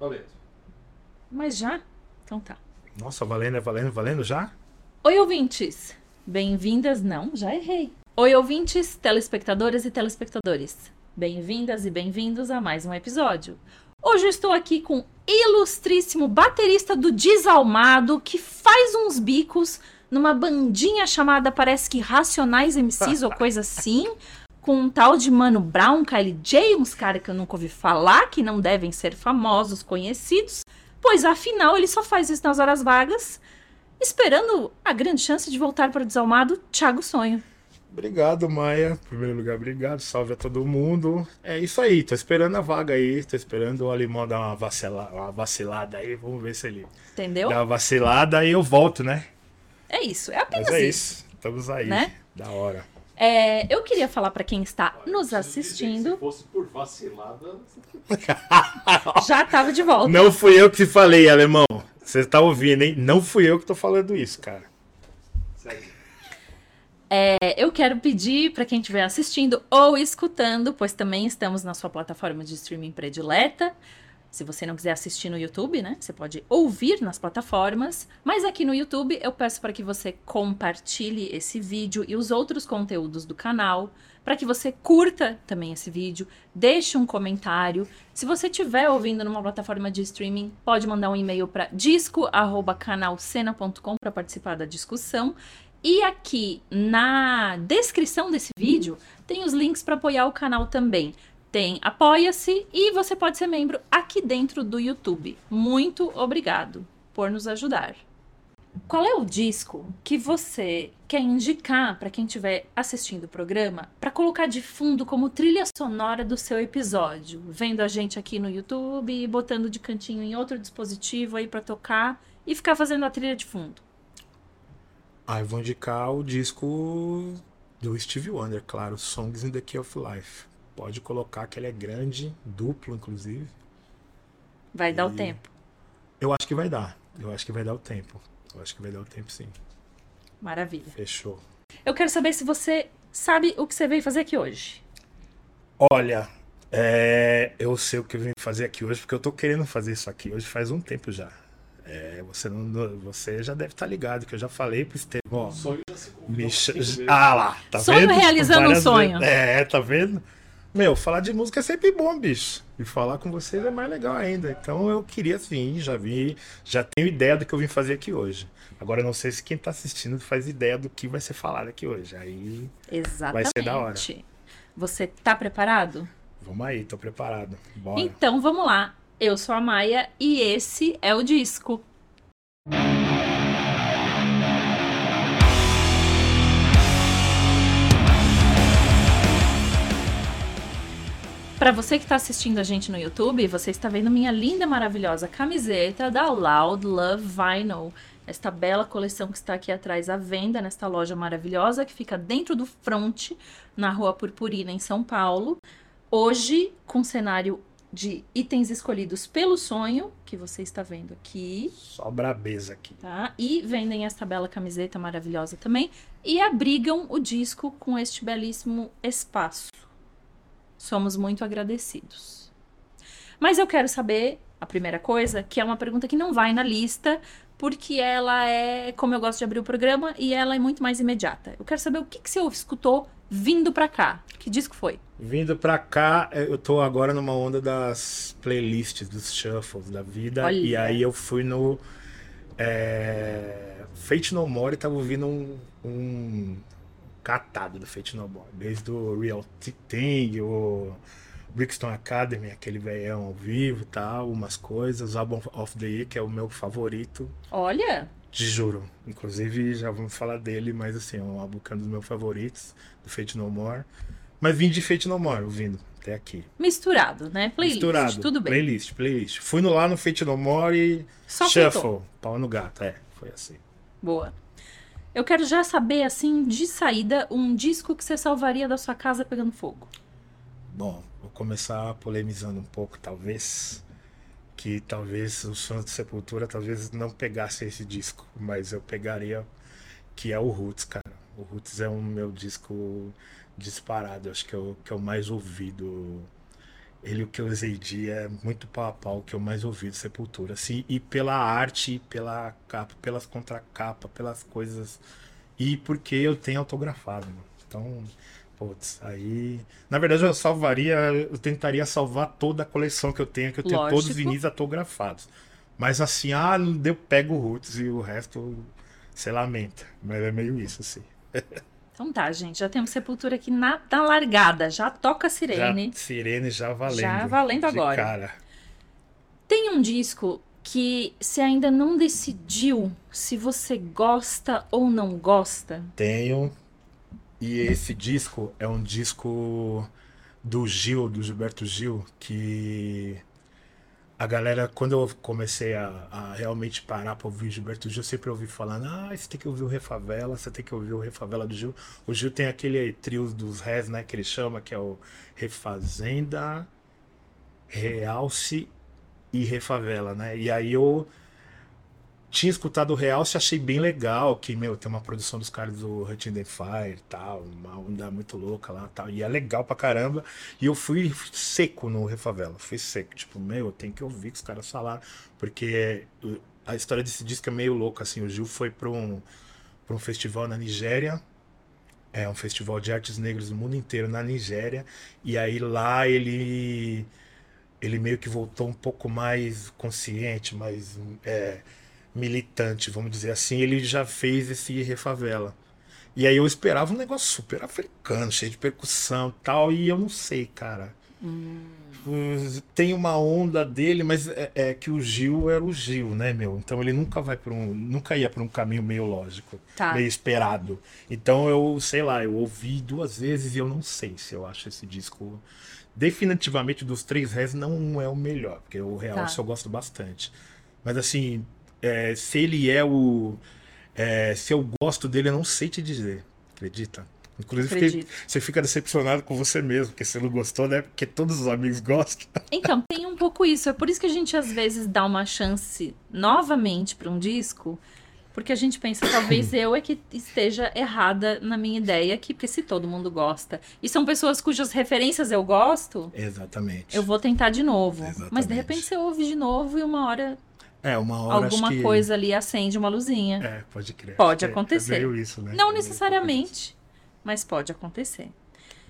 Valendo. Mas já? Então tá. Nossa, valendo, é valendo, valendo já? Oi, ouvintes! Bem-vindas. Não, já errei. Oi, ouvintes, telespectadoras e telespectadores. Bem-vindas e bem-vindos a mais um episódio. Hoje eu estou aqui com o ilustríssimo baterista do Desalmado que faz uns bicos numa bandinha chamada, parece que Racionais MCs ou coisa assim, com um tal de Mano Brown, KLJ, uns caras que eu nunca ouvi falar, que não devem ser famosos, conhecidos, pois afinal ele só faz isso nas horas vagas, esperando a grande chance de voltar para o Desalmado, Thiago Sonho. Obrigado, Maia. Em primeiro lugar, obrigado. Salve a todo mundo. É isso aí, tô esperando a vaga aí, tô esperando o Alemão dar uma, vacila, uma vacilada aí. Vamos ver se ele Entendeu? dá uma vacilada e eu volto, né? É isso, é apenas Mas é isso. isso. Estamos aí. Né? Da hora. É, eu queria falar para quem está nos Se assistindo, fosse por vacilada. já tava de volta. Não fui eu que te falei, alemão. Você tá ouvindo, hein? Não fui eu que tô falando isso, cara. Segue. É, eu quero pedir para quem estiver assistindo ou escutando, pois também estamos na sua plataforma de streaming predileta. Se você não quiser assistir no YouTube, né? Você pode ouvir nas plataformas. Mas aqui no YouTube eu peço para que você compartilhe esse vídeo e os outros conteúdos do canal. Para que você curta também esse vídeo, deixe um comentário. Se você estiver ouvindo numa plataforma de streaming, pode mandar um e-mail para disco@canalcena.com para participar da discussão. E aqui na descrição desse vídeo tem os links para apoiar o canal também. Tem Apoia-se e você pode ser membro aqui dentro do YouTube. Muito obrigado por nos ajudar. Qual é o disco que você quer indicar para quem estiver assistindo o programa para colocar de fundo como trilha sonora do seu episódio? Vendo a gente aqui no YouTube botando de cantinho em outro dispositivo aí para tocar e ficar fazendo a trilha de fundo. Ah, eu vou indicar o disco do Stevie Wonder, claro, Songs in the Key of Life. Pode colocar que ele é grande, duplo, inclusive. Vai dar o E- tempo. Eu acho que vai dar. Eu acho que vai dar o tempo. Eu acho que vai dar o tempo, sim. Maravilha. Fechou. Eu quero saber se você sabe o que você veio fazer aqui hoje. Olha, é, eu sei o que eu vim fazer aqui hoje, porque eu tô querendo fazer isso aqui hoje faz um tempo já. É, você, não, você já deve estar ligado, que eu já falei pro Estevão. ó, O sonho já se cumpriu. Me Ah lá, tá Sonho vendo? realizando um Várias sonho. vezes. É, tá vendo? Meu, falar de música é sempre bom, bicho. E falar com vocês é mais legal ainda. Então eu queria sim, já vi, já tenho ideia do que eu vim fazer aqui hoje. Agora eu não sei se quem tá assistindo faz ideia do que vai ser falado aqui hoje. Aí, Exatamente. ser da hora. Você tá preparado? vamos aí, tô preparado. Bora. Então vamos lá. Eu sou a Maia e esse é o disco. Para você que está assistindo a gente no YouTube, você está vendo minha linda, maravilhosa camiseta da Loud Love Vinyl. Esta bela coleção que está aqui atrás à venda nesta loja maravilhosa que fica dentro do front, na Rua Purpurina, em São Paulo. Hoje, com cenário de itens escolhidos pelo sonho, que você está vendo aqui, Só brabeza aqui. tá? E vendem esta bela camiseta maravilhosa também e abrigam o disco com este belíssimo espaço. Somos muito agradecidos. Mas eu quero saber a primeira coisa, que é uma pergunta que não vai na lista, porque ela é, como eu gosto de abrir o programa, e ela é muito mais imediata. Eu quero saber o que, que você escutou vindo pra cá. Que disco foi? Vindo pra cá, eh, eu tô agora numa onda das playlists, dos shuffles da vida. Olha. E aí eu fui no é, Fate No More e tava ouvindo um, um catado do Fate No More. Desde o Real Thing, o Brixton Academy, aquele velhão ao vivo e tal, umas coisas. O Album of the Year, que é o meu favorito. Olha, Te juro. Inclusive, já vamos falar dele, mas assim, é um álbum que é um dos meus favoritos, do Fate No More. Mas vim de Fate No More, ouvindo até aqui. misturado, né? Playlist, Misturado. tudo bem. Playlist, playlist. Fui no lá no Fate No More e Só Shuffle. Pau no gato, é. Foi assim. Boa. Eu quero já saber, assim, de saída, um disco que você salvaria da sua casa pegando fogo. Bom, vou começar polemizando um pouco, talvez. Que talvez fãs de Sepultura talvez não pegassem esse disco, mas eu pegaria, que é o Roots, cara. O Roots é um meu disco disparado, acho que é o, que é o mais ouvido ele, o que eu usei de é muito pau a pau, o que eu mais ouvi de Sepultura, assim, e pela arte, pela capa, pelas contracapa, pelas coisas, e porque eu tenho autografado, mano. Então, putz, aí... Na verdade, eu salvaria, eu tentaria salvar toda a coleção que eu tenho, que eu tenho Lógico. todos os vinis autografados. Mas assim, ah, não deu, pego o Roots e o resto, você lamenta. Mas é meio isso, assim. Então tá, gente. Já temos Sepultura aqui na, na largada. Já toca a sirene. Já, sirene já valendo. Já valendo de agora. Cara. Tem um disco que você ainda não decidiu se você gosta ou não gosta. Tenho. E esse disco é um disco do Gil, do Gilberto Gil, que a galera, quando eu comecei a, a realmente parar pra ouvir Gilberto Gil, eu sempre ouvi falando, ah, você tem que ouvir o Refavela, você tem que ouvir o Refavela do Gil. O Gil tem aquele trio dos Rés, né, que ele chama, que é o Refazenda, Realce e Refavela, né? E aí eu tinha escutado o Realce, achei bem legal, que, meu, tem uma produção dos caras do Hunting the Fire tal, uma onda muito louca lá tal, e é legal pra caramba, e eu fui seco no Refavela, fui seco, tipo, meu, tem que ouvir que os caras falaram, porque a história desse disco é meio louca, assim, o Gil foi pra um, pra um festival na Nigéria, é um festival de artes negras do mundo inteiro na Nigéria, e aí lá ele ele meio que voltou um pouco mais consciente, mais é, militante, vamos dizer assim. Ele já fez esse Refavela. E aí eu esperava um negócio super africano, cheio de percussão e tal, e eu não sei, cara. Uh, Tem uma onda dele, mas é, é que o Gil era o Gil, né, meu? Então ele nunca vai para um, nunca ia para um caminho meio lógico, Tá. meio esperado. Então eu, sei lá, eu ouvi duas vezes e eu não sei se eu acho esse disco definitivamente dos três Rés não é o melhor, porque o Real Tá. eu gosto bastante. Mas assim, é, se ele é o. é, se eu gosto dele, eu não sei te dizer. Acredita? Inclusive, fiquei- você fica decepcionado com você mesmo, porque você não gostou, né? Porque todos os amigos gostam. Então, tem um pouco isso. É por isso que a gente às vezes dá uma chance novamente para um disco, porque a gente pensa, talvez eu é que esteja errada na minha ideia aqui, porque se todo mundo gosta. E são pessoas cujas referências eu gosto, Exatamente. eu vou tentar de novo. Mas de Exatamente. repente você ouve de novo e uma hora É, uma hora alguma que... coisa ali acende uma luzinha. É, pode crer. Pode acontecer. É isso, né? Não necessariamente, mas pode acontecer.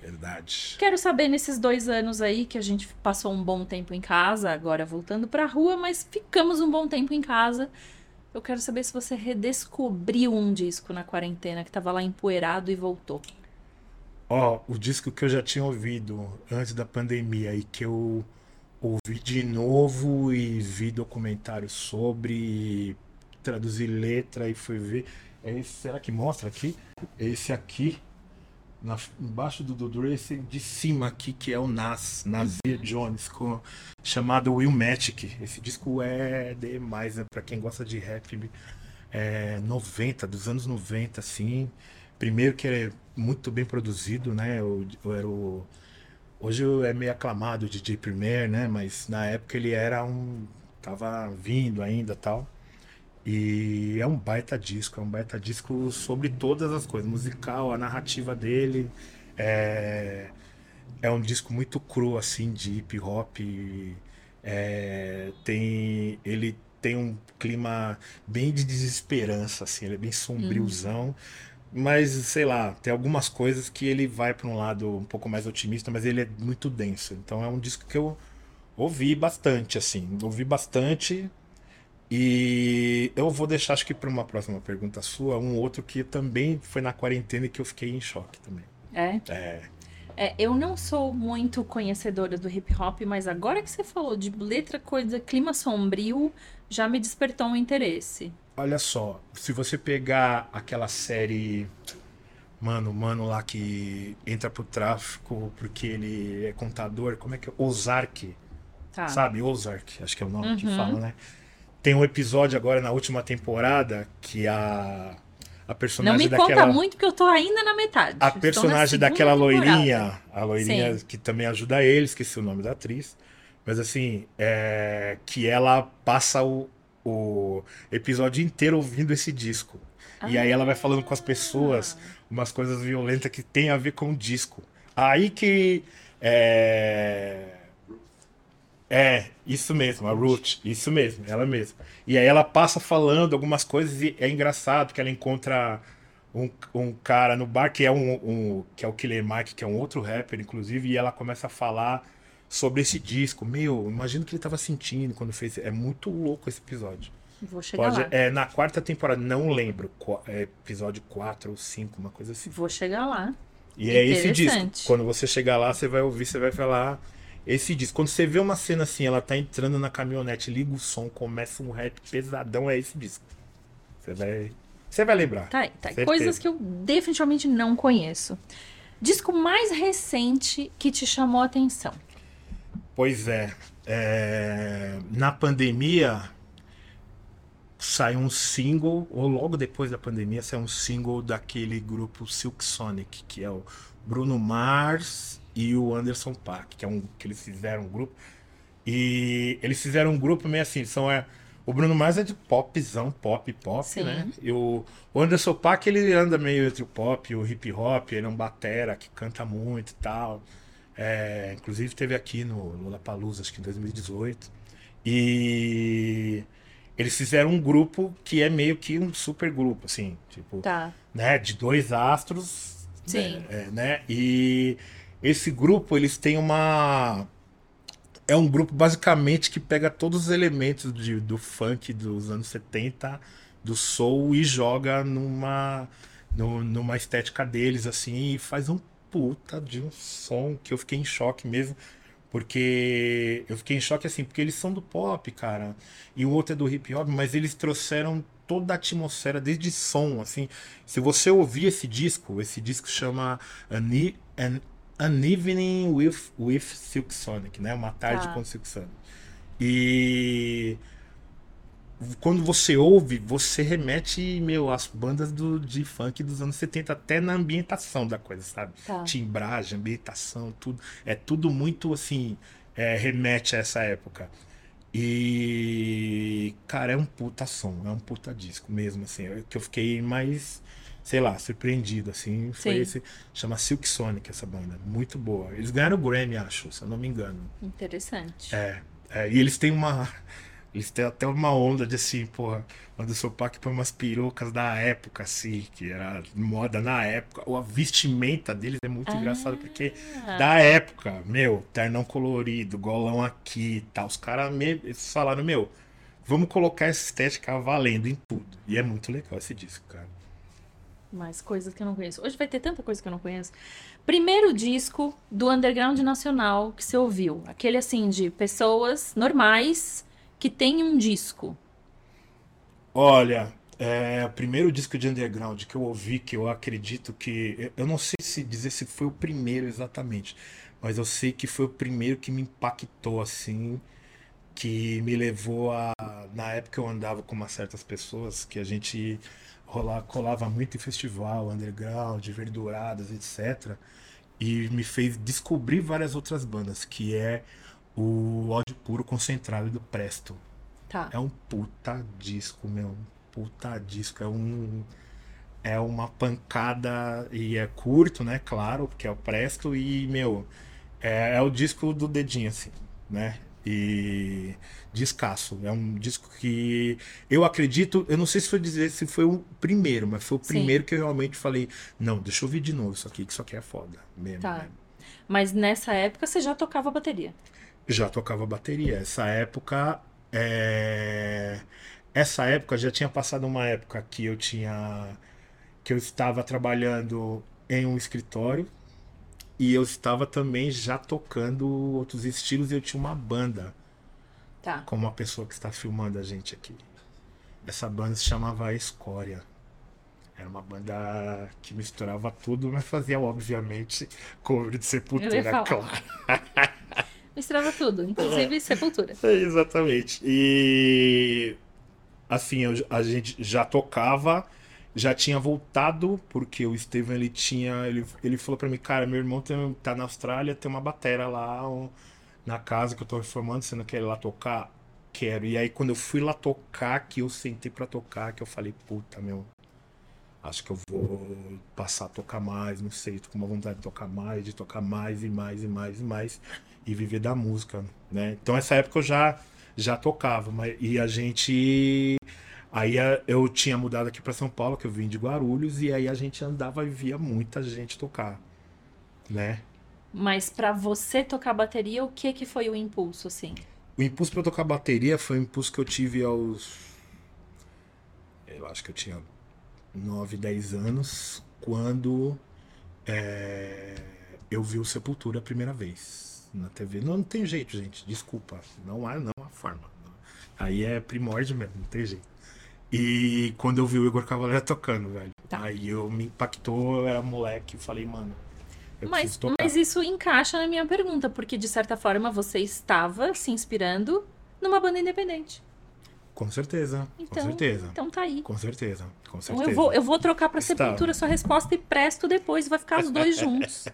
Verdade. Quero saber nesses dois anos aí que a gente passou um bom tempo em casa, agora voltando pra rua, mas ficamos um bom tempo em casa. Eu quero saber se você redescobriu um disco na quarentena que tava lá empoeirado e voltou. Ó, o disco que eu já tinha ouvido antes da pandemia e que eu ouvi de novo e vi documentário sobre, traduzi letra e fui ver. É esse, será que mostra aqui? Esse aqui, na, embaixo do Dudu, esse de cima aqui, que é o Nas, Nasir Jones, com, chamado Will Magic. Esse disco é demais, né? Quem gosta de rap, é 90, dos anos 90, assim. Primeiro que é muito bem produzido, né? Eu, eu era o, hoje é meio aclamado o DJ Premier, né? Mas na época ele era um. tava vindo ainda tal. E é um baita disco, é um baita disco sobre todas as coisas, musical, a narrativa dele. É, é um disco muito cru, assim, de hip hop. É, tem, ele tem um clima bem de desesperança, assim, ele é bem sombriozão. Mas, sei lá, tem algumas coisas que ele vai para um lado um pouco mais otimista, mas ele é muito denso. Então é um disco que eu ouvi bastante, assim. Ouvi bastante. E eu vou deixar, acho que para uma próxima pergunta sua, um outro que também foi na quarentena e que eu fiquei em choque também. É? É, É, eu não sou muito conhecedora do hip hop, mas agora que você falou de letra, coisa, clima sombrio, já me despertou um interesse. Olha só, se você pegar aquela série. Mano, mano lá que entra pro tráfico porque ele é contador, como é que é? Ozark. Tá. Sabe? Ozark, acho que é o nome que Uhum. fala, né? Tem um episódio agora na última temporada que a, a Não personagem me daquela. conta muito que eu tô ainda na metade. A personagem daquela temporada. loirinha, a loirinha Sim. que também ajuda ele, esqueci o nome da atriz. Mas assim, é, que ela passa o, o episódio inteiro ouvindo esse disco. E aí ela vai falando com as pessoas umas coisas violentas que tem a ver com o disco. Aí que é, É, isso mesmo, a Ruth, isso mesmo, ela mesma. E aí ela passa falando algumas coisas e é engraçado que ela encontra um, um cara no bar que é um, um que é o Killer Mike, que é um outro rapper, inclusive, e ela começa a falar sobre esse disco. Meu, imagino o que ele tava sentindo quando fez. É muito louco esse episódio. Vou chegar Pode, lá. é na quarta temporada, não lembro, é episódio 4 ou 5, uma coisa assim. Vou chegar lá. E é esse disco. Quando você chegar lá, você vai ouvir, você vai falar esse disco. Quando você vê uma cena assim, ela tá entrando na caminhonete, liga o som, começa um rap pesadão, é esse disco. Você vai, você vai lembrar. Tá tá. Certeza. Coisas que eu definitivamente não conheço. Disco mais recente que te chamou a atenção. Pois é, é, na pandemia saiu um single, ou logo depois da pandemia saiu um single daquele grupo Silk Sonic, que é o Bruno Mars e o Anderson Paak, que é um que eles fizeram um grupo. E eles fizeram um grupo meio assim, são é, o Bruno Mars é de popzão, pop, pop, Sim. né? E o, o Anderson Paak, ele anda meio entre o pop e o hip hop, ele é um batera que canta muito e tal. É, inclusive teve aqui no Lollapalooza, acho que em 2018. E eles fizeram um grupo que é meio que um super grupo, assim, tipo, Tá. né, de dois astros, Sim. é, né? E esse grupo, eles têm uma é um grupo basicamente que pega todos os elementos de- do funk dos anos 70, do soul e joga numa no- numa estética deles assim e faz um puta de um som que eu fiquei em choque mesmo. Porque eu fiquei em choque assim, porque eles são do pop, cara. E o outro é do hip hop, mas eles trouxeram toda a atmosfera, desde som, assim. Se você ouvir esse disco, esse disco chama An, E- An, An Evening with, with Silk Sonic, né? Uma tarde Tá. com Silk Sonic. E quando você ouve, você remete, meu, às bandas do, de funk dos anos 70, até na ambientação da coisa, sabe? Tá. Timbragem, ambientação, tudo. É tudo muito assim, é, remete a essa época. E, cara, é um puta som, é um puta disco mesmo, assim. Que eu fiquei mais, sei lá, surpreendido, assim. Foi Sim. esse. Chama Silk Sonic essa banda. Muito boa. Eles ganharam o Grammy, acho, se eu não me engano. Interessante. É, é, e eles têm uma. Eles têm até uma onda de assim, porra, quando o Pac põe umas perucas da época, assim, que era moda na época. Ou a vestimenta deles é muito Ah. engraçado, porque da época, meu, ternão colorido, golão aqui e tal. Os caras falaram, meu, vamos colocar essa estética valendo em tudo. E é muito legal esse disco, cara. Mais coisas que eu não conheço. Hoje vai ter tanta coisa que eu não conheço. Primeiro disco do underground nacional que você ouviu. Aquele assim de pessoas normais que tem um disco. Olha, é, o primeiro disco de underground que eu ouvi, que eu acredito que. Eu não sei se dizer se foi o primeiro exatamente, mas eu sei que foi o primeiro que me impactou assim, que me levou a. Na época eu andava com umas certas pessoas que a gente rola, colava muito em festival, underground, verduradas, etc. E me fez descobrir várias outras bandas, que é o ódio puro concentrado do Presto. Tá. É um puta disco, meu. Um puta disco. É um. É uma pancada e é curto, né? Claro, porque é o Presto e, meu, é, é o disco do dedinho, assim, né? E descasso. É um disco que eu acredito, eu não sei se foi dizer se foi o primeiro, mas foi o Sim. primeiro que eu realmente falei, não, deixa eu ouvir de novo isso aqui, que isso aqui é foda mesmo. Tá. né? Mas nessa época você já tocava bateria. Já tocava bateria. Essa época. é, Essa época já tinha passado uma época que eu tinha. que eu estava trabalhando em um escritório e eu estava também já tocando outros estilos e eu tinha uma banda Tá. com uma pessoa que está filmando a gente aqui. Essa banda se chamava Escória. Era uma banda que misturava tudo, mas fazia, obviamente, cover de Sepultura, claro. Misturava tudo, inclusive sepultura. É, exatamente. E assim, eu- a gente já tocava, já tinha voltado, porque o Steven ele tinha. Ele, ele falou pra mim, cara, meu irmão tem- tá na Austrália, tem uma batera lá um- na casa que eu tô reformando, você não quer ir lá tocar? Quero. E aí quando eu fui lá tocar, que eu sentei pra tocar, que eu falei, puta, meu. Acho que eu vou passar a tocar mais, não sei, tô com uma vontade de tocar mais, de tocar mais e mais e mais e mais. E viver da música, né? Então essa época eu já já tocava, mas e a gente aí eu tinha mudado aqui para São Paulo, que eu vim de Guarulhos e aí a gente andava e via muita gente tocar, né? Mas pra você tocar bateria, o que que foi o impulso, assim? O impulso para tocar bateria foi um impulso que eu tive aos eu acho que eu tinha 9, 10 anos quando é, eu vi o Sepultura a primeira vez na TV. Não, não tem jeito, gente. Desculpa. Não há, não há forma. Aí é primórdio mesmo, não tem jeito. E quando eu vi o Igor Cavaleira tocando, velho. Tá. Aí eu me impactou, eu era moleque, eu falei, mano, Mas, mas isso encaixa na minha pergunta, porque de certa forma você estava se inspirando numa banda independente. Com certeza, Então, com certeza. então tá aí. Com certeza, com Então certeza. eu vou, eu vou trocar pra Estava. Sepultura sua resposta e presto depois, vai ficar os dois juntos.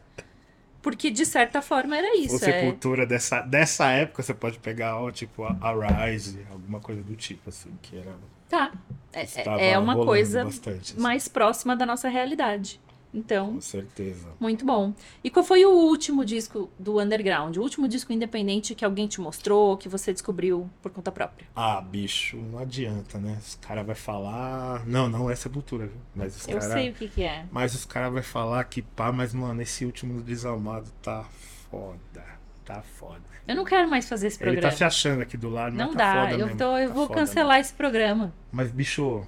Porque de certa forma era Ou isso. É... Sepultura dessa, dessa época, você pode pegar, ó, tipo, a, a Rise, alguma coisa do tipo, assim, que era. Tá. É, estava é uma coisa bastante, assim, mais próxima da nossa realidade. Então, Com certeza. muito bom. E qual foi o último disco do Underground? O último disco independente que alguém te mostrou, que você descobriu por conta própria? Ah, bicho, não adianta, né? Os caras vão falar. Não, não é Sepultura, viu? Mas os Eu caras. sei o que, que é. Mas os caras vão falar que pá, mas, mano, esse último do Desalmado tá foda. Tá foda. Eu não quero mais fazer esse Ele programa. tá se achando aqui do lado, Não tá dá. foda eu tô, eu tá vou foda cancelar esse programa. Mas, bicho,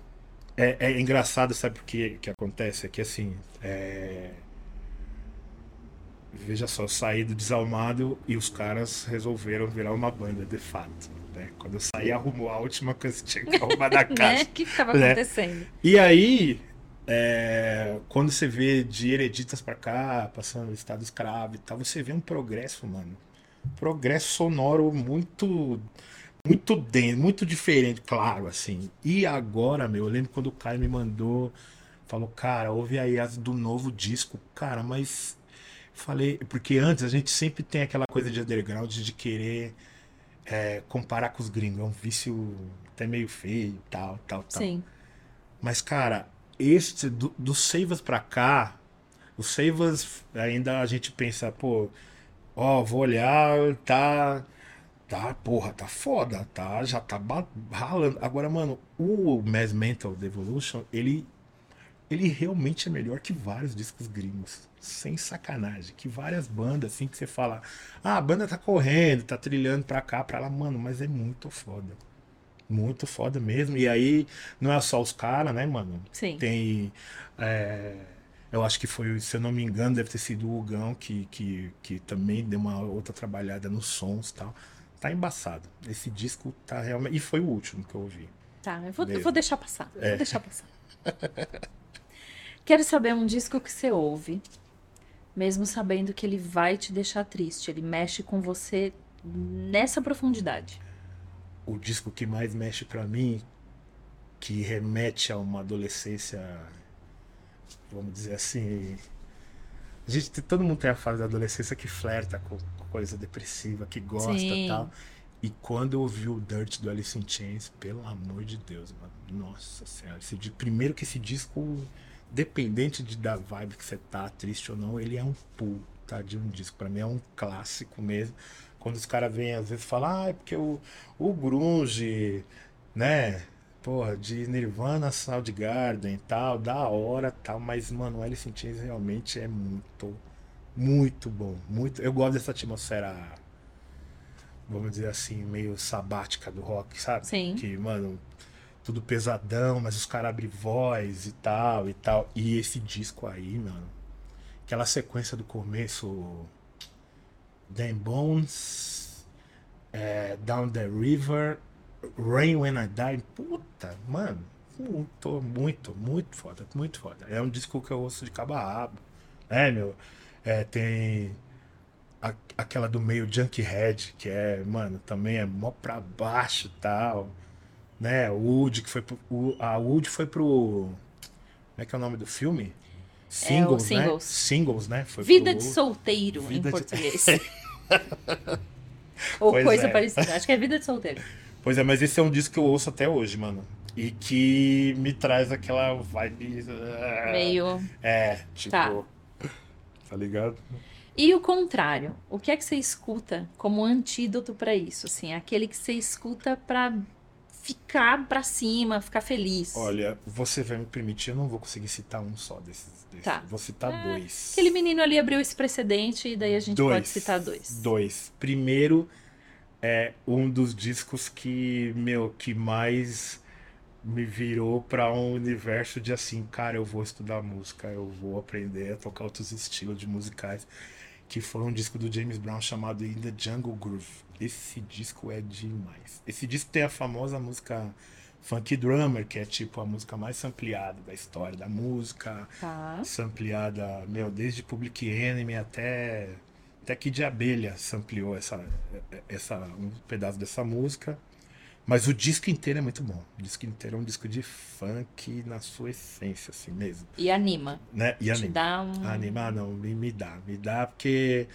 é, é engraçado, sabe o que, que acontece? É que assim. é, Veja só, eu saí do desalmado e os caras resolveram virar uma banda, de fato. Né? Quando eu saí, arrumou a última coisa que tinha que arrumar da Né? casa. O que que tava Né? acontecendo? E aí, é, quando você vê de Hereditas pra cá, passando o estado escravo e tal, você vê um progresso, mano. Progresso sonoro muito. Muito denso, muito diferente, claro, assim. E agora, meu, eu lembro quando o Caio me mandou, falou, cara, ouve aí as do novo disco, cara, mas. Falei, porque antes a gente sempre tem aquela coisa de underground de querer é, comparar com os gringos. É um vício até meio feio, tal, tal, tal. Sim. Mas, cara, este do, do Seivas pra cá, o Seivas ainda a gente pensa, pô, ó, vou olhar, tá. Tá, porra, tá foda, tá, já tá ralando. Agora, mano, o Mass Mental Devolution, ele ele realmente é melhor que vários discos gringos. Sem sacanagem. Que várias bandas, assim, que você fala, ah, a banda tá correndo, tá trilhando pra cá, pra lá, mano, mas é muito foda. Muito foda mesmo. E aí, não é só os caras, né, mano? Sim. Tem. é, eu acho que foi, se eu não me engano, deve ter sido o Hugão que, que, que também deu uma outra trabalhada nos sons e tal. Tá embaçado. Esse disco tá realmente. E foi o último que eu ouvi. Tá, eu vou, eu vou deixar passar. É. Vou deixar passar. Quero saber um disco que você ouve, mesmo sabendo que ele vai te deixar triste. Ele mexe com você nessa profundidade. o disco que mais mexe pra mim, que remete a uma adolescência, vamos dizer assim. A gente, todo mundo tem a fase da adolescência que flerta com coisa depressiva, que gosta e tal. E quando eu ouvi o Dirt do Alice in Chains, pelo amor de Deus, mano. Nossa senhora. Esse, primeiro que esse disco, dependente de, da vibe que você tá, triste ou não, ele é um puta de um disco. Pra mim é um clássico mesmo. Quando os caras vêm às vezes falar, ah, é porque o, o grunge, né? Porra, de Nirvana, Soundgarden e tal, da hora tal, mas, mano, o Alice in Chains realmente é muito, muito bom. Muito, eu gosto dessa atmosfera, vamos dizer assim, meio sabática do rock, sabe? Sim. Que, mano, tudo pesadão, mas os caras abrem voz e tal e tal. E esse disco aí, mano, aquela sequência do começo, Dan Bones, é, Down the River, Rain When I Die, puta, mano, muito, muito, muito foda, muito foda. É um disco que eu ouço de cabo a rabo, é, meu, é, tem a- aquela do meio Junkhead, que é, mano, também é mó pra baixo e tal, né, o Wood, que foi pro, o, a Wood foi pro, como é que é o nome do filme? Singles, né? Singles. Singles, né? Foi Vida pro- de solteiro Vida em de- português. Ou Pois coisa é. parecida. Acho que é vida de solteiro. Pois é, mas esse é um disco que eu ouço até hoje, mano. E que me traz aquela vibe. Meio. É, tipo. Tá. Tá, ligado? E o contrário, o que é que você escuta como antídoto pra isso? Assim, aquele que você escuta pra ficar pra cima, ficar feliz. Olha, você vai me permitir, eu não vou conseguir citar um só desses. desses. Tá. Vou citar É, dois. Aquele menino ali abriu esse precedente e daí a gente dois. pode citar dois. Dois. Primeiro é um dos discos que, meu, que mais me virou pra um universo de assim, cara, eu vou estudar música, eu vou aprender a tocar outros estilos de musicais, que foi um disco do James Brown chamado In the Jungle Groove. Esse disco é demais. Esse disco tem a famosa música Funky Drummer, que é tipo a música mais sampleada da história da música Tá. sampleada, meu, desde Public Enemy até até que de abelha sampleou essa, essa um pedaço dessa música. Mas o disco inteiro é muito bom. O disco inteiro é um disco de funk na sua essência, assim mesmo. E anima. Né? E Te anima. dá um. Animar não, me, me dá. Me dá porque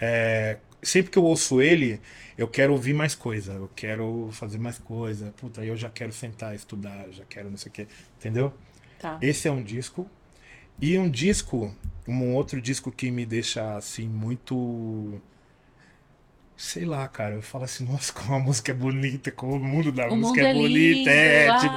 é, sempre que eu ouço ele, eu quero ouvir mais coisa. Eu quero fazer mais coisa. Puta, aí eu já quero sentar, estudar, já quero não sei o quê. Entendeu? Tá. Esse é um disco. E um disco, um outro disco que me deixa assim muito. Sei lá, cara. Eu falo assim, nossa, como a música é bonita, como o mundo da O mundo música é, é bonita. lindo. É, ai. tipo,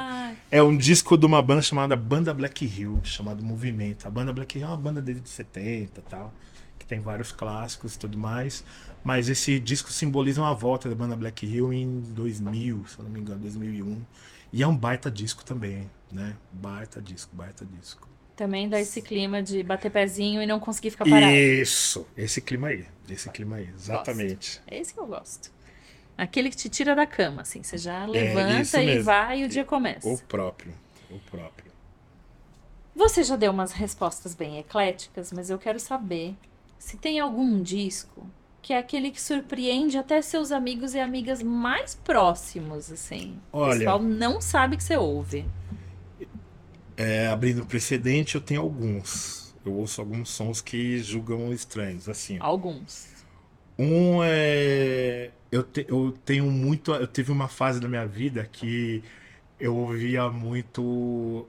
é um disco de uma banda chamada Banda Black Hill, chamado Movimento. A banda Black Hill é uma banda desde 70 e tal, que tem vários clássicos e tudo mais. Mas esse disco simboliza uma volta da banda Black Hill em 2000, se eu não me engano, 2001. E é um baita disco também, né? Baita disco, baita disco. Também dá esse clima de bater pezinho e não conseguir ficar parado. Isso, esse clima aí, esse clima aí, exatamente. É esse que eu gosto. Aquele que te tira da cama, assim. Você já levanta isso e mesmo. vai e o dia começa. O próprio, o próprio. Você já deu umas respostas bem ecléticas, mas eu quero saber se tem algum disco que é aquele que surpreende até seus amigos e amigas mais próximos, assim. o Olha- pessoal não sabe que você ouve. É, abrindo precedente, eu tenho alguns. Eu ouço alguns sons que julgam estranhos, assim. Alguns. Um é. Eu, te- eu tenho muito. Eu tive uma fase da minha vida que eu ouvia muito.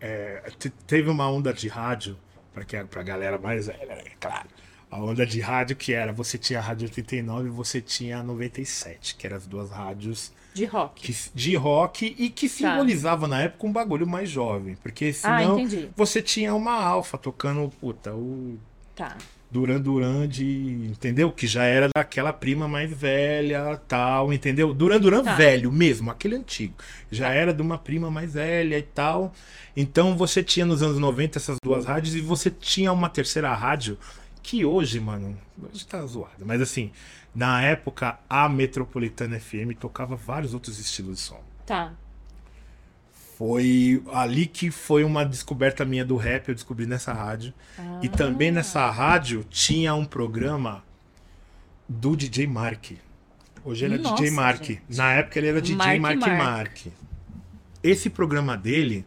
é, te- teve uma onda de rádio, para pra galera mais velha, é claro. A onda de rádio que era: você tinha a Rádio 89 e você tinha a 97, que eram as duas rádios De rock. que, de rock e que simbolizavam na época um bagulho mais jovem. Porque ah, senão entendi. você tinha uma alfa tocando, puta, o Tá. Duran Duran de. Entendeu? Que já era daquela prima mais velha, tal, entendeu? Duran Duran Tá. velho mesmo, aquele antigo. Já era de uma prima mais velha e tal. Então você tinha nos anos 90 essas duas rádios e você tinha uma terceira rádio que hoje, mano, hoje tá zoado. Mas assim, na época, a Metropolitana FM tocava vários outros estilos de som. Tá. Foi ali que foi uma descoberta minha do rap, eu descobri nessa rádio. E Ah. também nessa rádio tinha um programa do DJ Mark. Hoje ele é DJ Mark. gente. Na época ele era DJ Mark Mark Mark. Mark. Esse programa dele,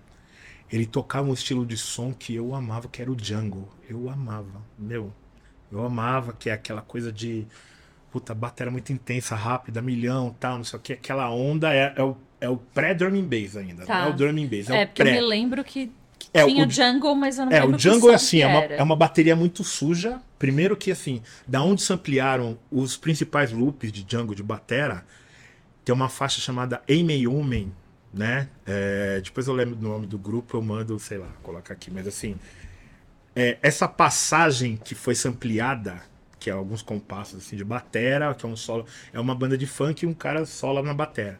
ele tocava um estilo de som que eu amava, que era o jungle. Eu amava, meu. Eu amava, que é aquela coisa de. Puta, bateria muito intensa, rápida, milhão, tal, não sei o que. Aquela onda é, é o, é o pré-drumming bass ainda. Tá. Não é o drumming bass, é, É, porque eu pré. me lembro que É, tinha o- jungle, mas eu não é, lembro o que Django é assim, é uma, é uma bateria muito suja. Primeiro que assim, da onde se ampliaram os principais loops de Django de batera, tem uma faixa chamada Aimee Human, né? É, depois eu lembro do nome do grupo, eu mando, sei lá, colocar aqui, mas assim, é, essa passagem que foi sampleada, que é alguns compassos assim de batera, que é um solo, é uma banda de funk e um cara sola na batera.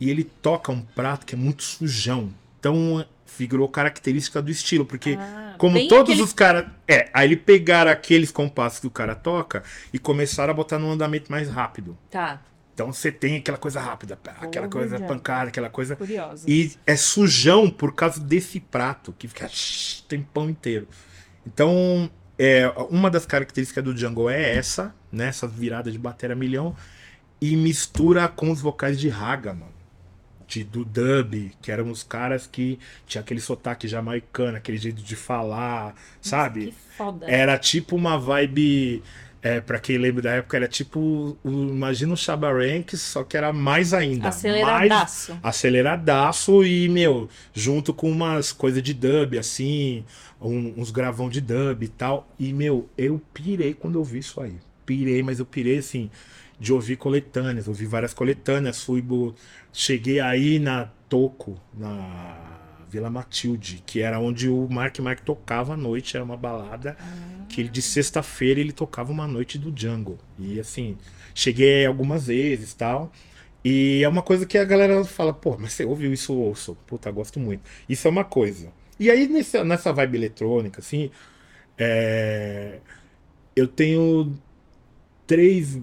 E ele toca um prato que é muito sujão. Então figurou característica do estilo, porque Ah, como todos aquele- os caras. É, aí ele pegaram aqueles compassos que o cara toca e começaram a botar num andamento mais rápido. Tá, Então você tem aquela coisa rápida, aquela coisa já. pancada, aquela coisa. curiosa. E é sujão por causa desse prato, que fica tempão inteiro. Então, é, uma das características do Django é essa, né? Essa virada de bateria milhão. E mistura com os vocais de Raga, mano. De, do dub, que eram os caras que tinha aquele sotaque jamaicano, aquele jeito de falar, sabe? Que foda. Era tipo uma vibe É, pra quem lembra da época, era tipo, o, imagina o Shabba Ranks, só que era mais ainda. Aceleradaço. Mais aceleradaço e, meu, junto com umas coisas de dub, assim, um- uns gravão de dub e tal. E, meu, eu pirei quando eu vi isso aí. Pirei, mas eu pirei, assim, de ouvir coletâneas. Ouvi várias coletâneas, fui... bo- Cheguei aí na Toco, na Vila Matilde, que era onde o Mark Mark tocava à noite, era uma balada que ele de sexta-feira ele tocava uma noite do Jungle. E assim, cheguei algumas vezes tal. E é uma coisa que a galera fala, pô, mas você ouviu isso, ouço. Puta, gosto muito. Isso é uma coisa. E aí, nesse, nessa vibe eletrônica, assim, é, eu tenho três.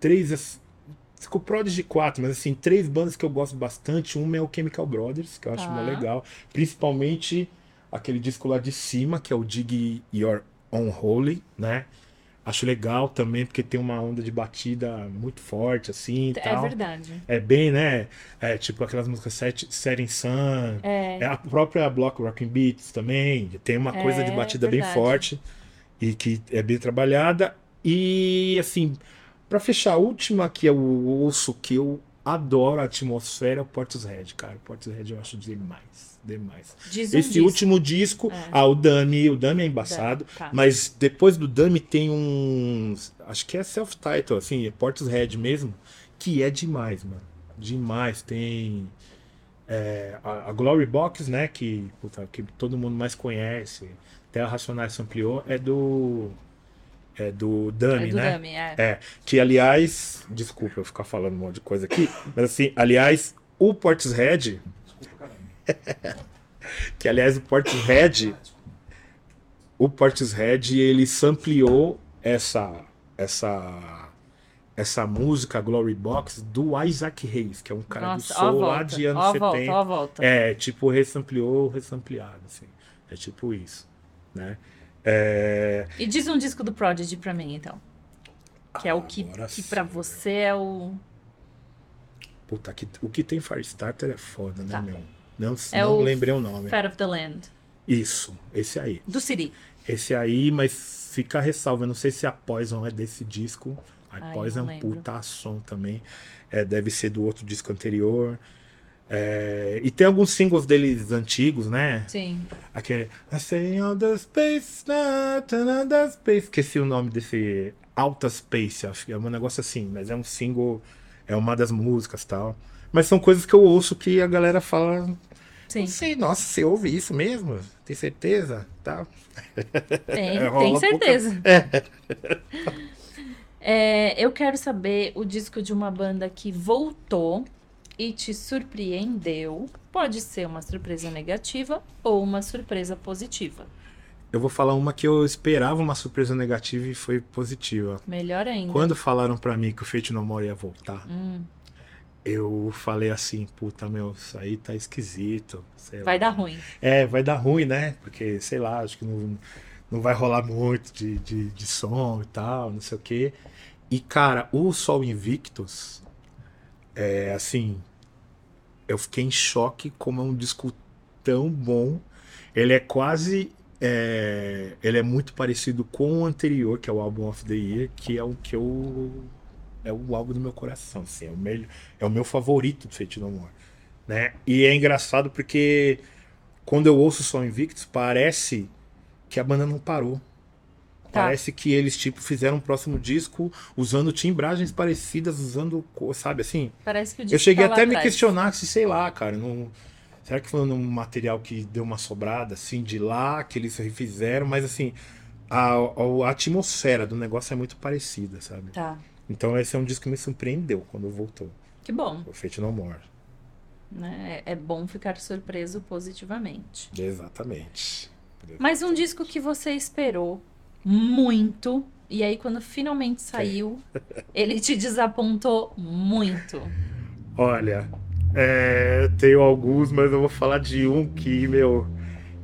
Três. Ficou Prodigy 4, mas assim, três bandas que eu gosto bastante. Uma é o Chemical Brothers, que eu acho Tá. mó legal. Principalmente aquele disco lá de cima, que é o Dig Your Unholy, né? Acho legal também, porque tem uma onda de batida muito forte, assim. e É tal. verdade. É bem, né? É tipo aquelas músicas Set, Setting Sun. É. É a própria Block Rocking Beats também. Tem uma coisa de É, batida bem forte e que é bem trabalhada. E assim, pra fechar, a última que eu ouço que eu adoro a atmosfera é o Portishead, cara. O Portishead eu acho demais. Demais. Diz um Esse disco. último disco, É. ah, o Dummy, o Dummy é embaçado, Tá. mas depois do Dummy tem um, acho que é self-title, assim, é Portishead mesmo, que é demais, mano. Demais, tem é, a, a Glory Box, né, que, puta, que todo mundo mais conhece, até a Racionais ampliou, é do é do Dummy, É do né? Dummy, é. É, que aliás, desculpa eu ficar falando um monte de coisa aqui, mas assim, aliás, o Portishead, que aliás o Portishead, o Portishead, ele sampleou essa essa essa música Glory Box do Isaac Hayes, que é um cara Nossa, do soul lá de anos ó a 70. volta, ó volta. É, tipo, ressampleou, ressampleado, assim. É tipo isso, né? É, E diz um disco do Prodigy pra mim, então. Que é o que, Agora que pra você é o. Puta, que, o que tem Firestarter é foda, né, Tá. meu? Não, É não o lembrei o nome. Fat of the Land. Isso, esse aí. Do Siri. Esse aí, mas fica a ressalva. Eu não sei se a Poison é desse disco. A Ai, Poison é um puta som também. É, deve ser do outro disco anterior. É, e tem alguns singles deles antigos, né? Sim. Aquele I say all the space, not another space. Esqueci o nome desse Alta Space, acho que é um negócio assim, mas é um single, é uma das músicas tal. Mas são coisas que eu ouço que a galera fala. Sim. Sei, nossa, você ouve isso mesmo? Tem certeza? Tal. Tem, É, tem pouca- certeza. É, eu quero saber o disco de uma banda que voltou e te surpreendeu. Pode ser uma surpresa negativa ou uma surpresa positiva. Eu vou falar uma que eu esperava uma surpresa negativa e foi positiva. Melhor ainda. Quando falaram pra mim que o Fate No More ia voltar, Hum, eu falei assim, puta, meu, isso aí tá esquisito. vai lá. dar ruim. É, vai dar ruim, né? Porque, sei lá, acho que não, não vai rolar muito de, de, de som e tal, não sei o quê. E, cara, o Sol Invictus, é assim, eu fiquei em choque como é um disco tão bom. Ele é quase. é, ele é muito parecido com o anterior, que é o Album of the Year, que é o que eu. É o álbum do meu coração, assim, é o, melhor, é o meu favorito do Fate No More. Né? E é engraçado porque quando eu ouço Sol Invictus, parece que a banda não parou. Tá. Parece que eles, tipo, fizeram um próximo disco usando timbragens parecidas, usando, sabe, assim. Parece que o disco Eu cheguei tá até a me questionar se, sei lá, cara, não... será que foi um material que deu uma sobrada, assim, de lá, que eles refizeram, mas, assim, a, a- a atmosfera do negócio é muito parecida, sabe? Tá. Então esse é um disco que me surpreendeu quando voltou, Que bom. o Fate No More. Né? É é bom ficar surpreso positivamente. Exatamente. Mas um disco que você esperou muito. E aí, quando finalmente saiu, ele te desapontou muito. Olha, é, tenho alguns, mas eu vou falar de um que, meu,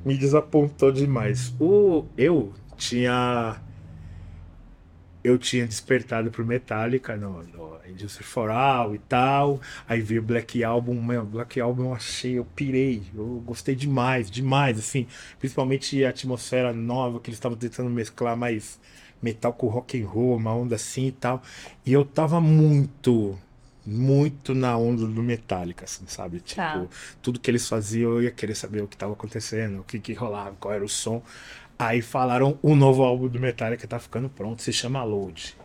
me desapontou demais. O, eu tinha. Eu tinha despertado pro Metallica no, no Industry for All e tal. Aí vi o Black Album, meu, Black Album eu achei, eu pirei. Eu gostei demais, demais, assim. Principalmente a atmosfera nova que eles estavam tentando mesclar mais metal com rock and roll, uma onda assim e tal. E eu tava muito, muito na onda do Metallica, assim, sabe? Tipo, Tá. tudo que eles faziam eu ia querer saber o que tava acontecendo, o que que rolava, qual era o som. Aí falaram o novo álbum do Metallica tá ficando pronto, se chama Load.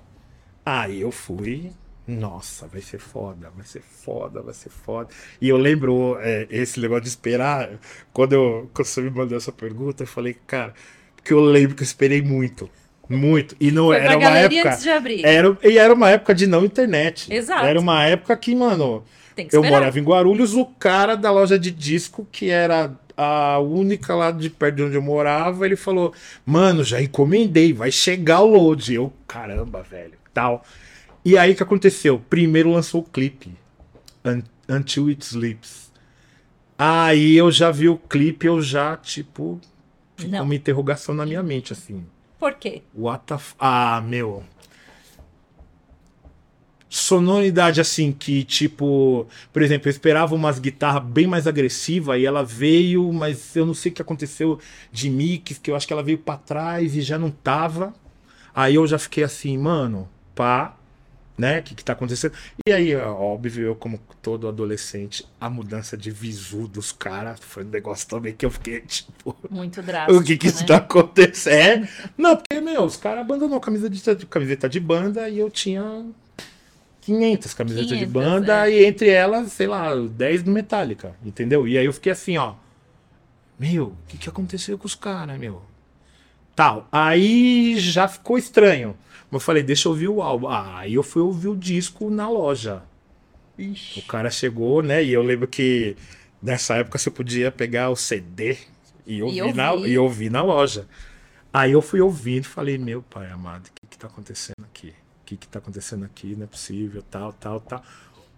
Aí eu fui, nossa, vai ser foda, vai ser foda, vai ser foda. E eu lembro é, esse negócio de esperar, quando, eu, quando você me mandou essa pergunta, eu falei, cara, porque eu lembro que eu esperei muito, muito. E não Foi era uma época. antes de abrir. Era, e era uma época de não internet. Exato. Era uma época que, mano, que eu morava em Guarulhos, o cara da loja de disco, que era a única lá de perto de onde eu morava, ele falou: Mano, já encomendei, vai chegar o load. Eu, caramba, velho, tal. E aí o que aconteceu? Primeiro lançou o clipe, Un- Until It Sleeps. Aí eu já vi o clipe, eu já, tipo, Não. uma interrogação na minha mente, assim. Por quê? What the f... Ah, meu. Sonoridade assim que, tipo, por exemplo, eu esperava umas guitarras bem mais agressivas e ela veio, mas eu não sei o que aconteceu de mix, que eu acho que ela veio pra trás e já não tava. Aí eu já fiquei assim, mano, pá, né? O que, que tá acontecendo? E aí, óbvio, eu, como todo adolescente, a mudança de visu dos caras foi um negócio também que eu fiquei, tipo, Muito drástico. o que que isso né? tá acontecendo? É. Não, porque, meu, os caras abandonou a camiseta de, camiseta de banda e eu tinha 500 camisetas de 500, banda é. e entre elas, sei lá, 10 do Metallica, entendeu? E aí eu fiquei assim, ó. Meu, o que que aconteceu com os caras, meu? Tal. Aí já ficou estranho. Mas eu falei, deixa eu ouvir o álbum. Ah, aí eu fui ouvir o disco na loja. O cara chegou, né? E eu lembro que nessa época você podia pegar o CD e ouvir, ouvir. Na, e ouvir na loja. Aí eu fui ouvindo e falei, meu pai amado, o que que tá acontecendo aqui? Que que tá acontecendo aqui? Não é possível, tal, tal, tal.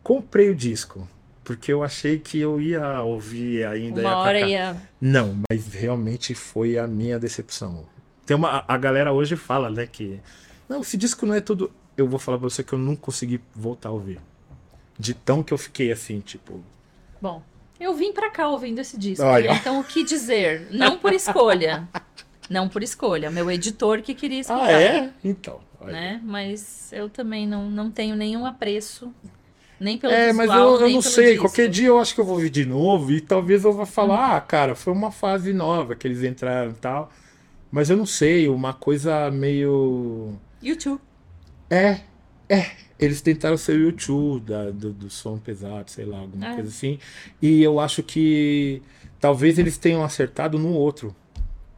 Comprei o disco, porque eu achei que eu ia ouvir ainda. Uma ia hora ia. Não, mas realmente foi a minha decepção. Tem uma, a galera hoje fala, né, que não, esse disco não é tudo. Eu vou falar pra você que eu não consegui voltar a ouvir. De tão que eu fiquei assim, tipo, Bom, eu vim pra cá ouvindo esse disco. Olha. Então, o que dizer? Não por escolha. Não por escolha. Meu editor que queria escutar. ah, é? Então. Né? Mas eu também não, não tenho nenhum apreço. Nem pelo É, mas visual, eu, eu nem não sei. disco. Qualquer dia eu acho que eu vou ouvir de novo e talvez eu vá falar, ah, cara, foi uma fase nova que eles entraram e tal. Mas eu não sei, uma coisa meio. YouTube. É, é. Eles tentaram ser o YouTube da, do, do som pesado, sei lá, alguma É. coisa assim. E eu acho que talvez eles tenham acertado no outro.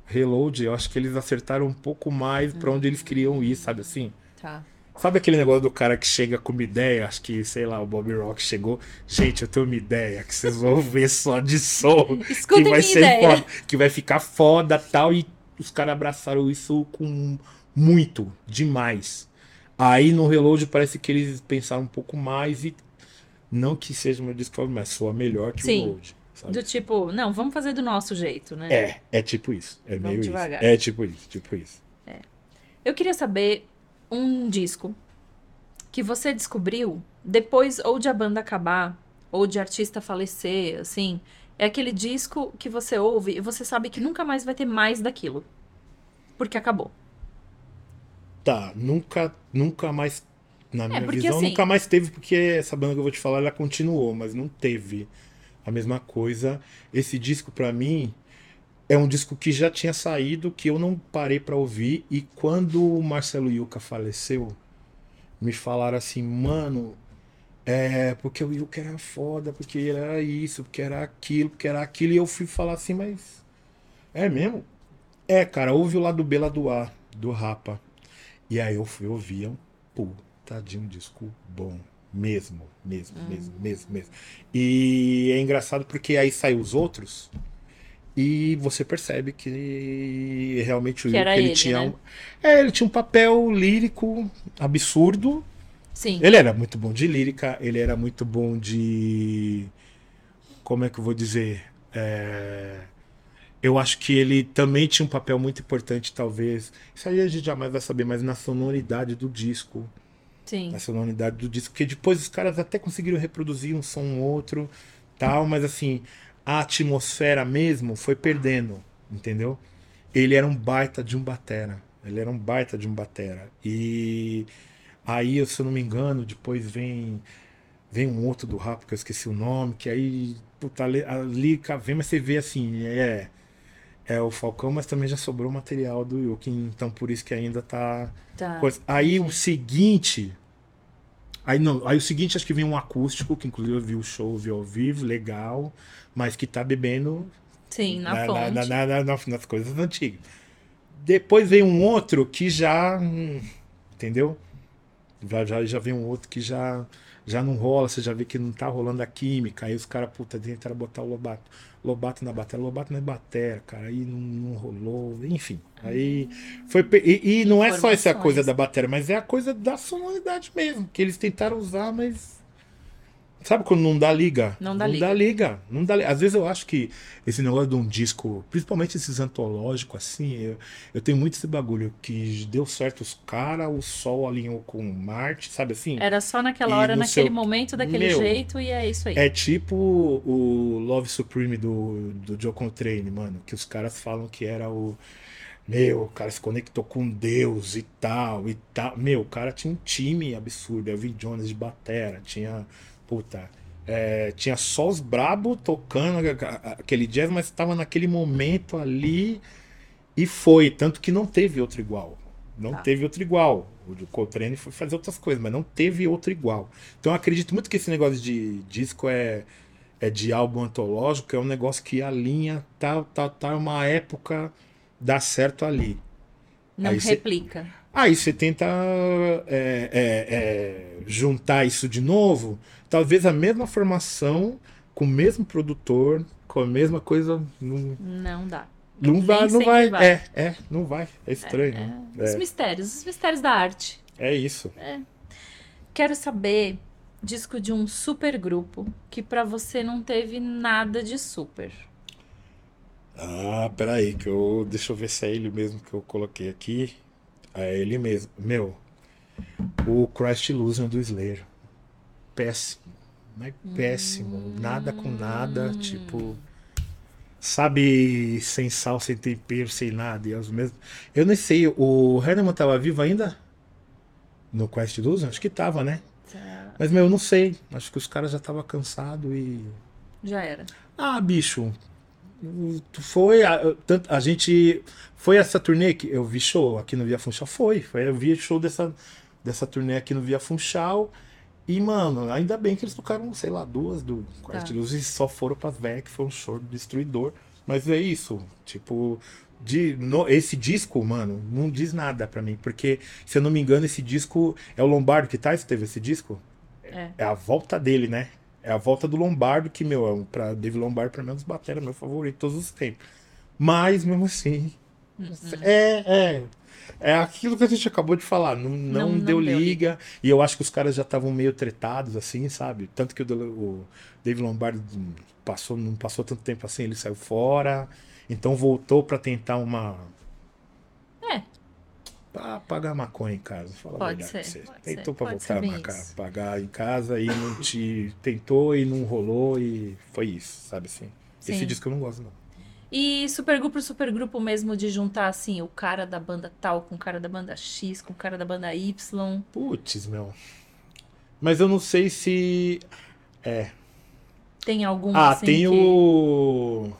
Reload, eu acho que eles acertaram um pouco mais pra onde eles queriam ir, sabe assim? Tá. Sabe aquele negócio do cara que chega com uma ideia? Acho que, sei lá, o Bob Rock chegou. Gente, eu tenho uma ideia que vocês vão ver só de som. Escutem que vai ser ideia. foda, que vai ficar foda tal. E os caras abraçaram isso com muito, demais. Aí no Reload parece que eles pensaram um pouco mais e. Não que seja meu disco mas soa melhor que Sim. o Reload. Sabe? Do tipo, não, vamos fazer do nosso jeito, né? É, é tipo isso. É Vamos meio devagar. isso. É tipo isso, tipo isso. Eu queria saber um disco que você descobriu depois ou de a banda acabar, ou de artista falecer, assim. É aquele disco que você ouve e você sabe que nunca mais vai ter mais daquilo. Porque acabou. Tá, nunca, nunca mais, na minha porque visão, assim- nunca mais teve, porque essa banda que eu vou te falar, ela continuou, mas não teve a mesma coisa. Esse disco, pra mim, é um disco que já tinha saído, que eu não parei pra ouvir, e quando o Marcelo Yuca faleceu, me falaram assim, mano, é, porque o Yuca era foda, porque era isso, porque era aquilo, porque era aquilo, e eu fui falar assim, mas é mesmo? É, cara, ouve o lado B, lado A, do Rapa. E aí eu fui ouvir, é um puta de um disco bom. Mesmo, mesmo, mesmo, mesmo, mesmo. E é engraçado porque aí saem os outros e você percebe que realmente o Que era Yuka, ele ele, tinha né? um. É, ele tinha um papel lírico absurdo. Sim. Ele era muito bom de lírica, ele era muito bom de. Como é que eu vou dizer? É, Eu acho que ele também tinha um papel muito importante, talvez. Isso aí a gente jamais vai saber, mas na sonoridade do disco. Sim. Na sonoridade do disco. Porque depois os caras até conseguiram reproduzir um som ou outro, tal, mas assim, a atmosfera mesmo foi perdendo, entendeu? Ele era um baita de um batera. Ele era um baita de um batera. E aí, se eu não me engano, depois vem vem um outro do rap que eu esqueci o nome, que aí puta, ali vem, mas você vê assim, é é o Falcão, mas também já sobrou material do Yuki, então por isso que ainda tá, Tá. Aí o seguinte, aí não, aí o seguinte acho que vem um acústico, que inclusive eu vi o show, vi ao vivo, legal, mas que tá bebendo Sim, na, na- fonte. na- na- na- na- nas coisas antigas. Depois vem um outro que já. hum, Entendeu? Já, já, já vem um outro que já, já não rola, você já vê que não tá rolando a química. Aí os caras, puta, tentaram botar o Lobato. Lobato na bateria, Lobato na batera, cara. Aí não, não rolou, enfim. Aí foi. E, e não é só essa coisa da bateria, mas é a coisa da sonoridade mesmo. Que eles tentaram usar, mas. Sabe quando não dá liga? Não dá não liga. Dá liga. Não dá li- Às vezes eu acho que esse negócio de um disco, principalmente esses antológicos, assim, eu, eu tenho muito esse bagulho que deu certo os caras, o Sol alinhou com Marte, sabe assim? Era só naquela E hora, naquele seu- momento, daquele Meu, jeito, e é isso aí. É tipo o Love Supreme do, do Joe Coltrane, mano. Que os caras falam que era o. Meu, o cara se conectou com Deus e tal, e tal. Meu, o cara tinha um time absurdo. Elvin Jones de batera, tinha. Puta. é, tinha só os brabo tocando aquele jazz, mas estava naquele momento ali e foi. Tanto que não teve outro igual. Não Tá. teve outro igual. O Coltrane foi fazer outras coisas, mas não teve outro igual. Então eu acredito muito que esse negócio de disco é, é de álbum antológico, é um negócio que alinha tal, tal, tal, uma época dá certo ali. Não aí cê- replica. Aí você tenta é, é, é, juntar isso de novo, talvez a mesma formação, com o mesmo produtor, com a mesma coisa. Não, Não dá. não Nem vai, não vai. vai. É, é, não vai. É estranho. É, É, Os mistérios, os mistérios da arte. é isso. Quero saber disco de um super grupo que pra você não teve nada de super. Ah, peraí, que eu. Deixa eu ver se é ele mesmo que eu coloquei aqui. É ele mesmo. Meu, o Christ Illusion do Slayer. Péssimo. Mas péssimo. Nada com nada. Tipo. Sabe, sem sal, sem tempero, sem nada. E é os mesmos. Eu nem sei, o Hanneman tava vivo ainda? No Quest Illusion? Acho que tava, né? Mas, meu, eu não sei. Acho que os caras já estavam cansados e. Já era. Ah, bicho. Foi. A, tanto- a gente. Foi essa turnê que eu vi show aqui no Via Funchal? Foi. foi eu vi show dessa, dessa turnê aqui no Via Funchal. E, mano, ainda bem que eles tocaram, sei lá, duas do Quartet Tá. Luz e só foram pras velhas, que foi um show destruidor. Mas é isso. Tipo, de, no- esse disco, mano, não diz nada pra mim. Porque, se eu não me engano, esse disco. É o Lombardo que tá? Teve esse disco? É. É a volta dele, né? É a volta do Lombardo, que, meu, é um- pra Dave Lombardo, pra mim, é um dos meu favorito todos os tempos. Mas, mesmo assim. Uhum. É, é. É aquilo que a gente acabou de falar. Não, não, Não- não deu, deu liga. E eu acho que os caras já estavam meio tretados, assim, sabe? Tanto que o, o Dave Lombardo passou, não passou tanto tempo assim, ele saiu fora. Então voltou pra tentar uma. É. Pra pagar maconha em casa. Fala a Pode verdade ser, você. Tentou pode voltar a isso. pagar em casa e não te. Tentou e não rolou e foi isso, sabe assim? Esse Sim. disco eu não gosto, não. E supergrupo, supergrupo mesmo de juntar assim o cara da banda tal com o cara da banda X, com o cara da banda Y. Putz, meu. Mas eu não sei se. É. Tem algum Ah, assim tem que... o.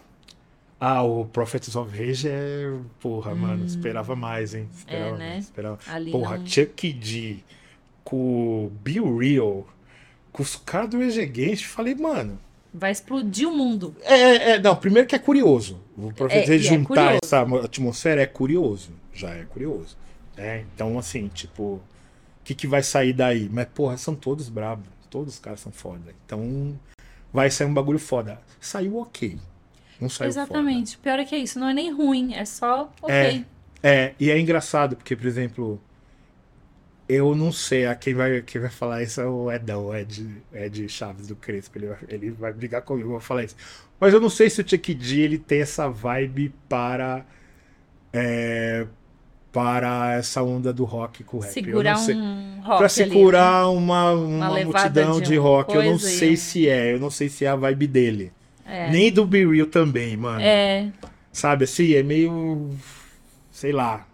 Ah, o Prophets of Rage é. Porra, mano, esperava mais, hein? Esperava, Hum. né? esperava. Ali Porra, não- Chuck D com o Be Real, com os caras do Exegente, falei, mano. vai explodir o mundo. É, é, não, primeiro que é curioso. O Prophets É, é juntar curioso. essa atmosfera é curioso. Já é curioso. né? Então, assim, tipo, o que, que vai sair daí? Mas, porra, são todos brabos. Todos os caras são foda. Então, vai sair um bagulho foda. Saiu ok. Não saiu Exatamente. O pior é que é isso, não é nem ruim, é só ok. É. É, e é engraçado, porque, por exemplo, eu não sei, a quem vai, quem vai falar isso é o Edão, o Ed, Ed Chaves do Crespo. Ele, vai- ele vai brigar comigo, eu vou falar isso. Mas eu não sei se o Chuck D ele tem essa vibe para. é, para essa onda do rock com rap. Segurar um rock Pra ali, segurar uma, uma, levada multidão de de rock. Eu não e sei se é, eu não sei se é a vibe dele. Né? Nem do Be Real também, mano. É, Sabe assim, é meio. Sei lá.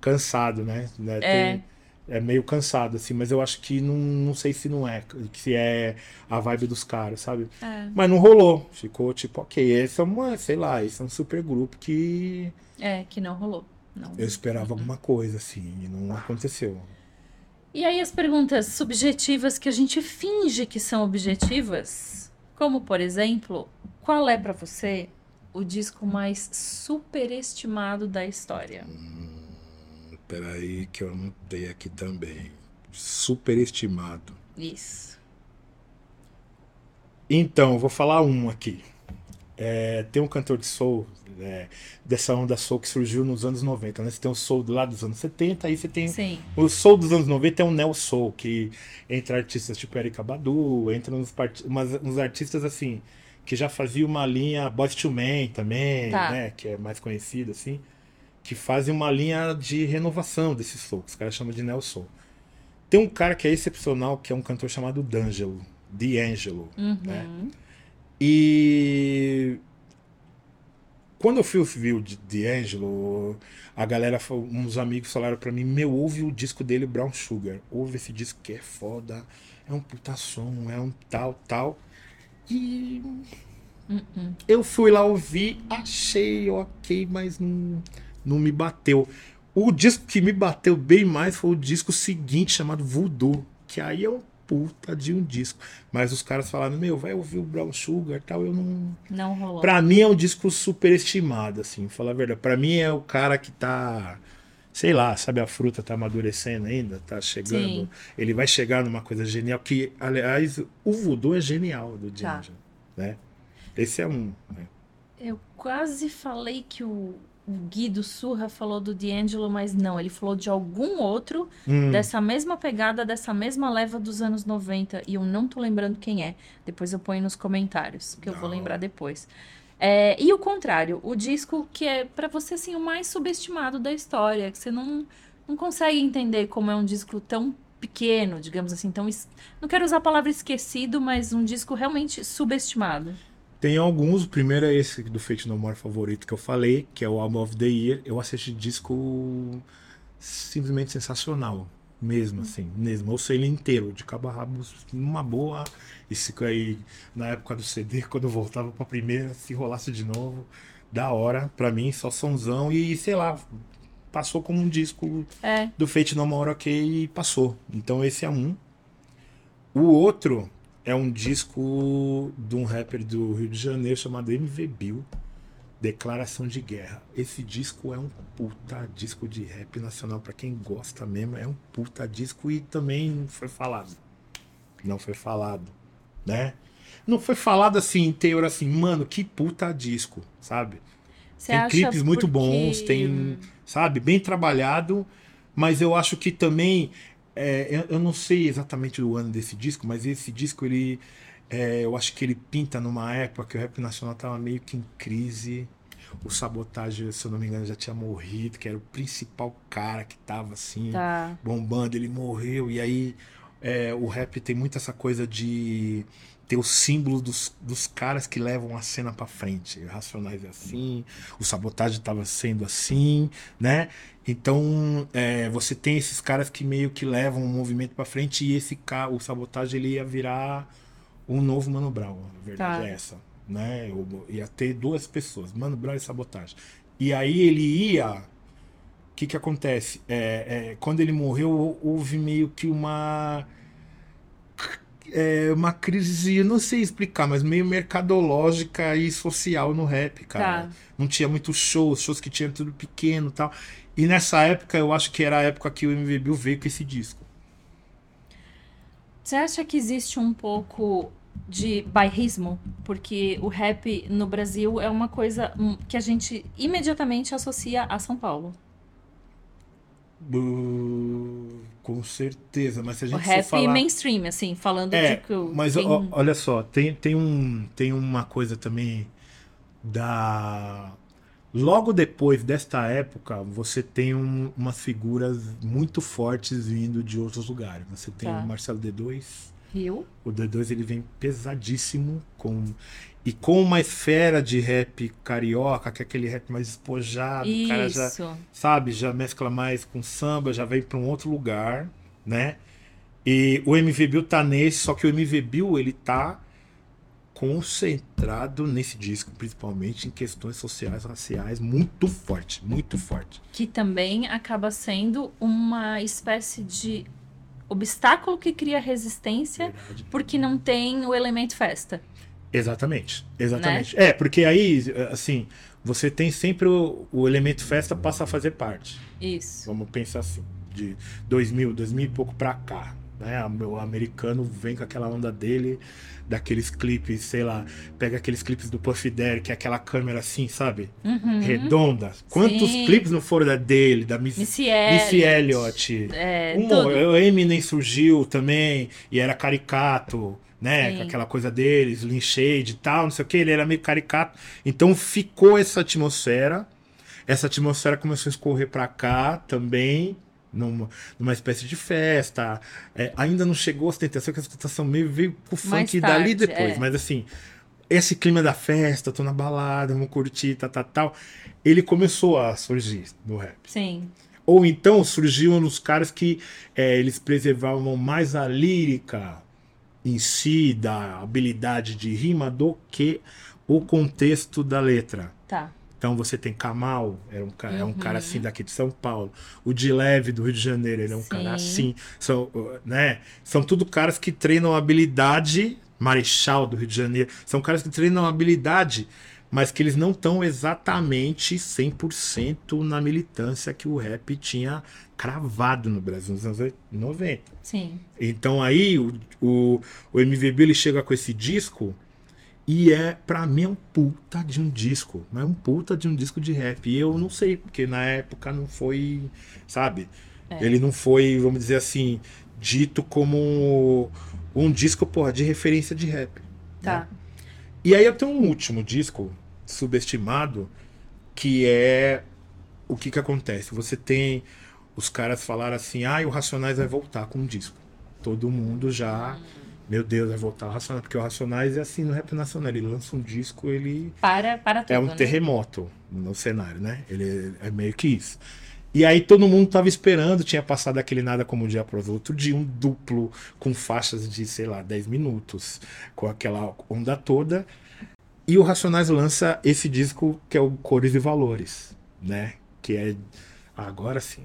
cansado, né? Né, É. tem- é meio cansado, assim, mas eu acho que não, não sei se não é, se é a vibe dos caras, sabe? É. Mas não rolou. Ficou tipo, ok, esse é uma, sei lá, esse é um super grupo que É, que não rolou. Não. eu esperava alguma coisa, assim, e não aconteceu. E aí as perguntas subjetivas que a gente finge que são objetivas, como por exemplo, qual é pra você o disco mais superestimado da história? Peraí, que eu anotei aqui também. Superestimado. Isso. Então, eu vou falar um aqui. É, tem um cantor de soul, é, dessa onda soul que surgiu nos anos 90, né? Você tem o soul do lado dos anos 70, aí você tem Sim. o soul dos anos 90 é um neo soul, que entra artistas tipo Erika Badu, entra uns, part... umas- uns artistas assim, que já faziam uma linha Boys to Man também, Tá. né? Que é mais conhecido assim, que fazem uma linha de renovação desse soul, que os caras chamam de neo soul. Tem um cara que é excepcional, que é um cantor chamado D'Angelo, D'Angelo, né? E quando eu fui ouvir o D- D'Angelo, a galera, uns amigos falaram pra mim, meu, ouve o disco dele, Brown Sugar. Ouve esse disco que é foda, é um puta som, é um tal, tal. E Uhum. eu fui lá ouvir, achei ok, mas não, não me bateu. O disco que me bateu bem mais foi o disco seguinte, chamado Voodoo, que aí é um puta de um disco. Mas os caras falaram, meu, vai ouvir o Brown Sugar e tal, eu não... Não rolou. Pra mim é um disco superestimado, assim, falar a verdade. Pra mim é o cara que tá... Sei lá, sabe, a fruta tá amadurecendo ainda, tá chegando. Sim. Ele vai chegar numa coisa genial, que, aliás, o Voodoo é genial do Tá. D'Angelo, né? Esse é um... né? Eu quase falei que o Guido Surra falou do D'Angelo, mas não, ele falou de algum outro Hum. dessa mesma pegada, dessa mesma leva dos anos 90, e eu não tô lembrando quem é. Depois eu ponho nos comentários, que eu vou lembrar depois. É, e o contrário, o disco que é pra você assim o mais subestimado da história, que você não, não consegue entender como é um disco tão pequeno, digamos assim, tão não quero usar a palavra esquecido, mas um disco realmente subestimado. Tem alguns, o primeiro é esse do Fate No More favorito que eu falei, que é o Album of the Year. Eu assisti disco simplesmente sensacional. Mesmo assim, mesmo. Eu sei ele inteiro, de cabo a rabo, numa boa. Isso aí, na época do CD, quando eu voltava pra primeira, se rolasse de novo, da hora. Pra mim, só somzão e, sei lá, passou como um disco É, do Fate No More Ok e passou. Então esse é um. O outro é um disco de um rapper do Rio de Janeiro chamado MV Bill, Declaração de Guerra. Esse disco é um puta disco de rap nacional pra quem gosta mesmo, é um puta disco e também não foi falado. Não foi falado, né? Não foi falado assim inteiro assim, mano, que puta disco, sabe? você Tem clipes muito porque- bons, tem, sabe, bem trabalhado, mas eu acho que também, é, eu, eu não sei exatamente o ano desse disco, mas esse disco ele, é, eu acho que ele pinta numa época que o rap nacional tava meio que em crise. O Sabotagem, se eu não me engano, já tinha morrido, que era o principal cara que tava assim Tá. bombando, ele morreu. E aí é, o rap tem muito essa coisa de ter os símbolos dos, dos caras que levam a cena pra frente. O Racionais é assim, o Sabotagem tava sendo assim, né? Então é, você tem esses caras que meio que levam o movimento pra frente e esse o Sabotagem ele ia virar um novo Mano Brown. A verdade Tá. é essa. Né? Eu- ia ter duas pessoas, Mano Brown e Sabotagem. E aí ele ia o que que acontece? É, é, quando ele morreu, houve meio que uma é, uma crise, eu não sei explicar, mas meio mercadológica e social no rap, cara. Tá. Não tinha muitos shows, shows que tinha tudo pequeno e tal. E nessa época, eu acho que era a época que o MV Bill veio com esse disco. Você acha que existe um pouco de bairrismo? Porque o rap no Brasil é uma coisa hum, que a gente imediatamente associa a São Paulo. Uh, com certeza, mas se a O gente rap for falar... mainstream, assim, falando É, de que o- mas ó, olha só, tem, tem, um, tem uma coisa também da. Logo depois desta época, você tem um- umas figuras muito fortes vindo de outros lugares. Você tem Tá. o Marcelo D2, Rio. O D2 ele vem pesadíssimo com e com uma esfera de rap carioca, que é aquele rap mais espojado, o cara já, Isso. sabe, já mescla mais com samba, já vem para um outro lugar, né? E o MV Bill tá nesse, só que o MV Bill ele tá concentrado nesse disco, principalmente em questões sociais, raciais, muito forte, muito forte. Que também acaba sendo uma espécie de obstáculo que cria resistência Verdade. porque não tem o elemento festa. Exatamente, exatamente. É, porque aí, assim, você tem sempre o, o elemento festa passa a fazer parte. Isso. Vamos pensar assim, de 2000, 2000 e pouco pra cá. Né? O americano vem com aquela onda dele, daqueles clipes, sei lá, pega aqueles clipes do Puff Daddy, que é aquela câmera assim, sabe? Uhum. Redonda. Quantos Sim. clipes não foram da dele, da Miss, Missy Missy Elliott. É, Um, o Eminem surgiu também, e era caricato, né? Sim. Aquela coisa deles, Slim Shade e tal, não sei o que, ele era meio caricato. Então ficou essa atmosfera. Essa atmosfera começou a escorrer pra cá também, numa, numa espécie de festa. É, ainda não chegou a ostentação, que a ostentação meio veio com o funk dali tarde, depois. é. Mas assim, esse clima da festa, tô na balada, vamos curtir, tal, tal, tal. Ele começou a surgir no rap. Sim. Ou então surgiam nos caras que é, eles preservavam mais a lírica em si, da habilidade de rima, do que o contexto da letra. Tá. Então você tem Kamal, era um cara, é um Uhum. cara assim daqui de São Paulo. O de Leve do Rio de Janeiro, ele é um Sim. cara assim. São, uh, né? São tudo caras que treinam habilidade. Marechal do Rio de Janeiro. São caras que treinam habilidade, mas que eles não estão exatamente 100% na militância que o rap tinha cravado no Brasil nos anos 90. Sim. Então aí o, o, o MVB ele chega com esse disco e é, pra mim, é um puta de um disco. É um puta de um disco de rap. E eu não sei, porque na época não foi, sabe? É. Ele não foi, vamos dizer assim, dito como um disco, porra, de referência de rap. Tá. E aí eu tenho um último disco subestimado que é o que que acontece? Você tem os caras falaram assim: "Ah, o Racionais vai voltar com um disco". Todo mundo já, meu Deus, vai voltar o Racionais, porque o Racionais é assim no rap nacional, ele lança um disco, ele Para, para tudo, é um né? terremoto no cenário, né? Ele é meio que isso. E aí todo mundo tava esperando, tinha passado aquele nada como um dia o outro dia, um duplo com faixas de, sei lá, 10 minutos, com aquela onda toda. E o Racionais lança esse disco que é o Cores e Valores, né? Que é agora sim,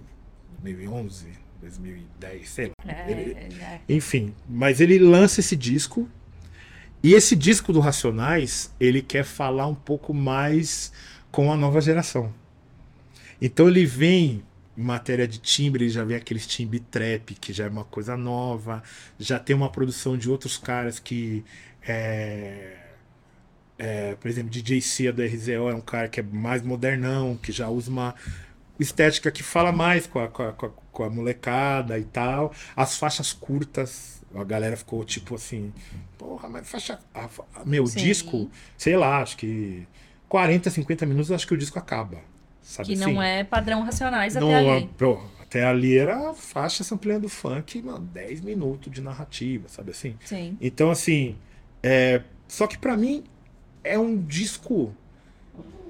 2011, 2010, sei lá. É, Ele- é. enfim, mas ele lança esse disco. E esse disco do Racionais, ele quer falar um pouco mais com a nova geração. Então ele vem em matéria de timbre, ele já vem aqueles timbre trap, que já é uma coisa nova, já tem uma produção de outros caras que é, é, por exemplo, DJ Cia do RZO é um cara que é mais modernão, que já usa uma estética que fala mais com a, com a, com a- molecada e tal. As faixas curtas, a galera ficou tipo assim, porra, mas faixa. a meu Sim. disco, sei lá, acho que 40, 50 minutos, acho que o disco acaba. Sabe Que assim? não é padrão racionais Não, até ali. pô, até ali era a faixa sampleando funk, mano, 10 minutos de narrativa, sabe assim? Sim. Então, assim, é... só que pra mim é um disco,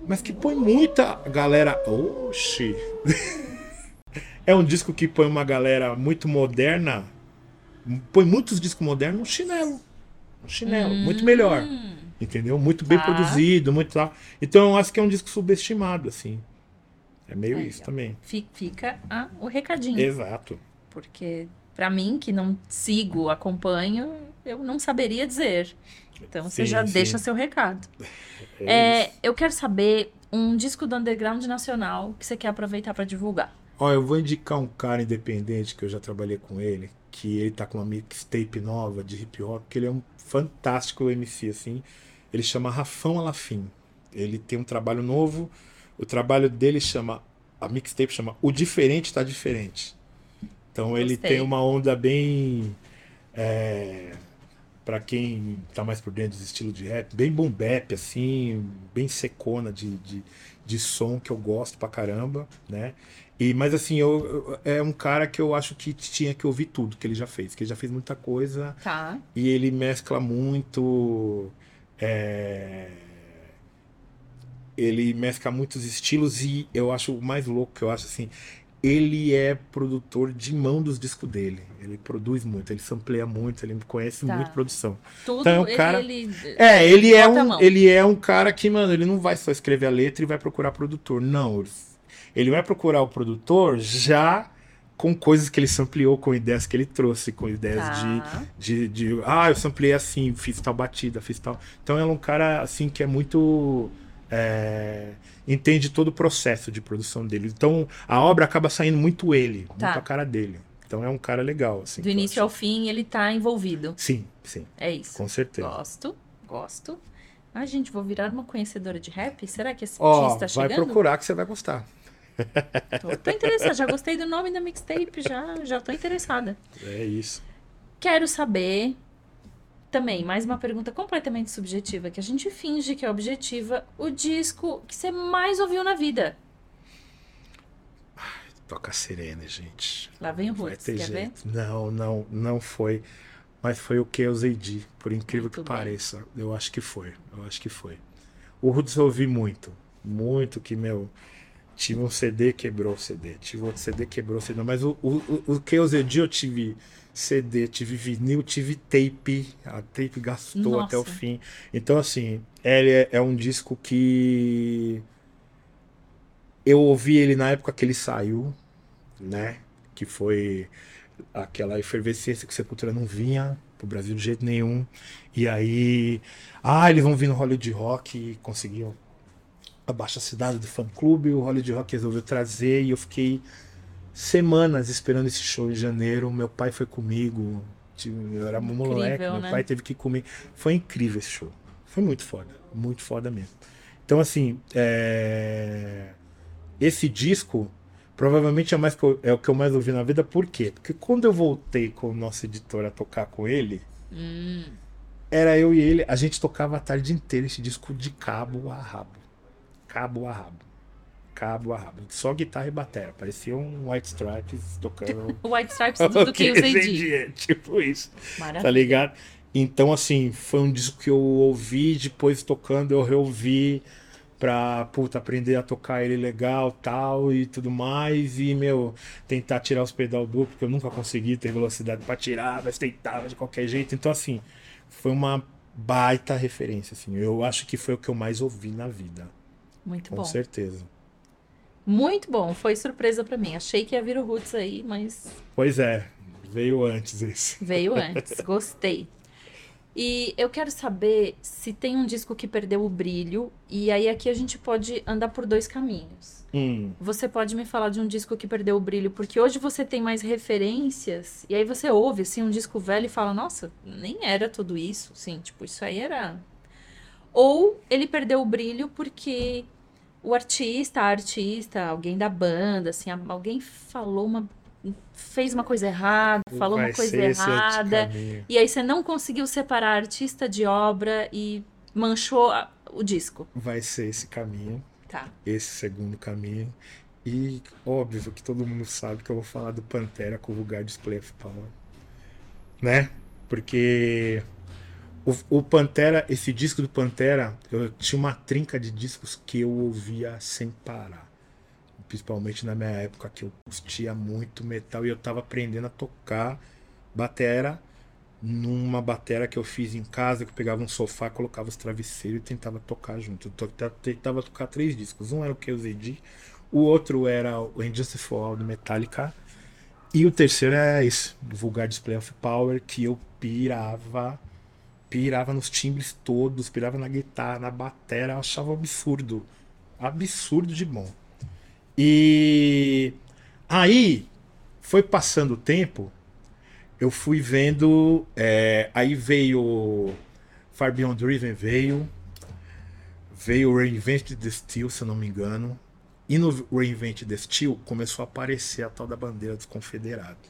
mas que põe muita galera. Oxi! é um disco que põe uma galera muito moderna, põe muitos discos modernos no chinelo. No chinelo, muito melhor. Hum, Entendeu? Muito bem Tá. produzido, muito tal. Então eu acho que é um disco subestimado, assim. É meio Aí, isso ó. também. fi- Fica ah, o recadinho. Exato. Porque, pra mim, que não sigo, acompanho, eu não saberia dizer. Então, você Sim, já sim. deixa seu recado. É É, eu quero saber um disco do underground nacional que você quer aproveitar pra divulgar. Ó, eu vou indicar um cara independente que eu já trabalhei com ele, que ele tá com uma mixtape nova de hip hop, que ele é um fantástico MC, assim. Ele chama Rafão Alafim. Ele tem um trabalho novo. O trabalho dele chama. A mixtape chama O Diferente Tá Diferente. Então ele Gostei. tem uma onda bem. é, Pra quem tá mais por dentro dos estilos de rap, bem boom bap, assim, bem secona de, de, de som que eu gosto pra caramba, né? E, mas assim, eu, eu- é um cara que eu acho que tinha que ouvir tudo que ele já fez, que ele já fez muita coisa Tá. e ele mescla muito. é, Ele mescla muitos estilos e eu acho o mais louco que eu acho assim. Ele é produtor de mão dos discos dele. Ele produz muito, ele sampleia muito, ele conhece Tá. muito produção. Tudo Então, o cara- ele. É, ele é, um, ele é um cara que, mano, ele não vai só escrever a letra e vai procurar produtor. Não. Ele vai procurar o produtor já com coisas que ele sampleou, com ideias que ele trouxe, com ideias Tá. de, de, de. Ah, eu sampleei assim, fiz tal batida, fiz tal. Então ele é um cara, assim, que é muito. É, entende todo o processo de produção dele. Então a obra acaba saindo muito ele, Tá. muito a cara dele. Então é um cara legal, assim. Do início ao fim ele tá envolvido. Sim, sim, É isso. com certeza. Gosto, gosto. Ai, gente, vou virar uma conhecedora de rap? Será que esse artista está vai chegando? procurar que você vai gostar. Tô, tô interessada, já gostei do nome da mixtape, já, já tô interessada. É isso. Quero saber também, mais uma pergunta completamente subjetiva, que a gente finge que é objetiva, o disco que você mais ouviu na vida. Toca sirene, gente. Lá vem o Roots, quer ver? jeito. Não, não, não foi. Mas foi o que eu usei por incrível Muito que bem. pareça. Eu acho que foi. Eu acho que foi. O Roots eu ouvi muito. Muito que, meu. Tive um CD, quebrou o CD. Tive outro CD, quebrou o CD. Mas o, o, o, o que eu usei de eu tive CD, tive vinil, tive tape. A tape gastou Nossa. até o fim. Então, assim, ele é, é um disco que. Eu ouvi ele na época que ele saiu, né? Que foi aquela efervescência que Sepultura não vinha pro Brasil de jeito nenhum. E aí, ah, eles vão vir no Hollywood Rock e conseguiam abaixo assinado do fã clube, o Hollywood Rock resolveu trazer e eu fiquei semanas esperando esse show em janeiro. Meu pai foi comigo, eu era um Incrível, moleque, meu né? pai teve que comigo. Foi incrível esse show. Foi muito foda, muito foda mesmo. Então, assim, é, esse disco provavelmente é, mais que eu- é o que eu mais ouvi na vida. Por quê? Porque quando eu voltei com o nosso editor a tocar com ele, Hum, era eu e ele, a gente tocava a tarde inteira esse disco de cabo a rabo. Cabo a rabo. Cabo a rabo. Só guitarra e batera. Parecia um White Stripes tocando. o White Stripes do, do que eu. É, tipo isso. Maravilha. Tá ligado? Então, assim, foi um disco que eu ouvi, depois tocando, eu reouvi pra, puta, aprender a tocar ele legal tal e tudo mais. E, meu, tentar tirar os pedal duplo, porque eu nunca consegui ter velocidade pra tirar, mas tentava de qualquer jeito. Então, assim, foi uma baita referência, assim. Eu acho que foi o que eu mais ouvi na vida, Muito com bom. certeza. Muito bom. Foi surpresa pra mim. Achei que ia vir o Roots aí, mas Pois é, veio antes esse. veio antes. Gostei. E eu quero saber se tem um disco que perdeu o brilho. E aí aqui a gente pode andar por dois caminhos. Hum, Você pode me falar de um disco que perdeu o brilho, porque hoje você tem mais referências, e aí você ouve assim um disco velho e fala, nossa, nem era tudo isso, sim, tipo, isso aí era. Ou ele perdeu o brilho porque o artista, a artista, alguém da banda, assim, alguém falou uma. fez uma coisa errada, falou vai uma coisa errada, e aí você não conseguiu separar artista de obra e manchou a- o disco. Vai ser esse caminho. Tá. esse segundo caminho. E óbvio que todo mundo sabe que eu vou falar do Pantera com o Vulgar Display of Power. Né? Porque o, o Pantera, esse disco do Pantera, eu tinha uma trinca de discos que eu ouvia sem parar. Principalmente na minha época que eu curtia muito metal e eu tava aprendendo a tocar batera numa batera que eu fiz em casa, que eu pegava um sofá, colocava os travesseiros e tentava tocar junto. Eu tentava tocar três discos. Um era o KZD, o outro era o Injustice for All do Metallica, e o terceiro é esse, Vulgar Display of Power, que eu pirava, pirava nos timbres todos, pirava na guitarra, na batera, achava absurdo. Absurdo de bom. E aí foi passando o tempo, eu fui vendo. é, aí veio. Far Beyond Driven veio. Veio Reinvent the Steel, se eu não me engano. E no Reinvent the Steel começou a aparecer a tal da bandeira dos confederados.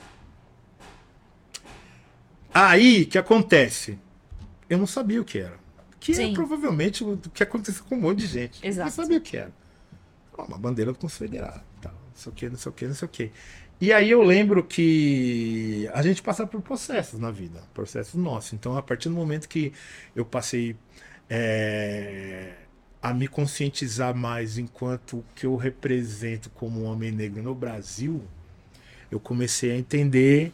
Aí, que acontece? Eu não sabia o que era. Que Sim. é provavelmente o que aconteceu com um monte de gente. Exato. Eu não sabia o que era. Uma bandeira confederada, tal, não sei o que, não sei o que, não sei o que. E aí eu lembro que a gente passa por processos na vida, processos nossos. Então, a partir do momento que eu passei é, a me conscientizar mais enquanto o que eu represento como um homem negro no Brasil, eu comecei a entender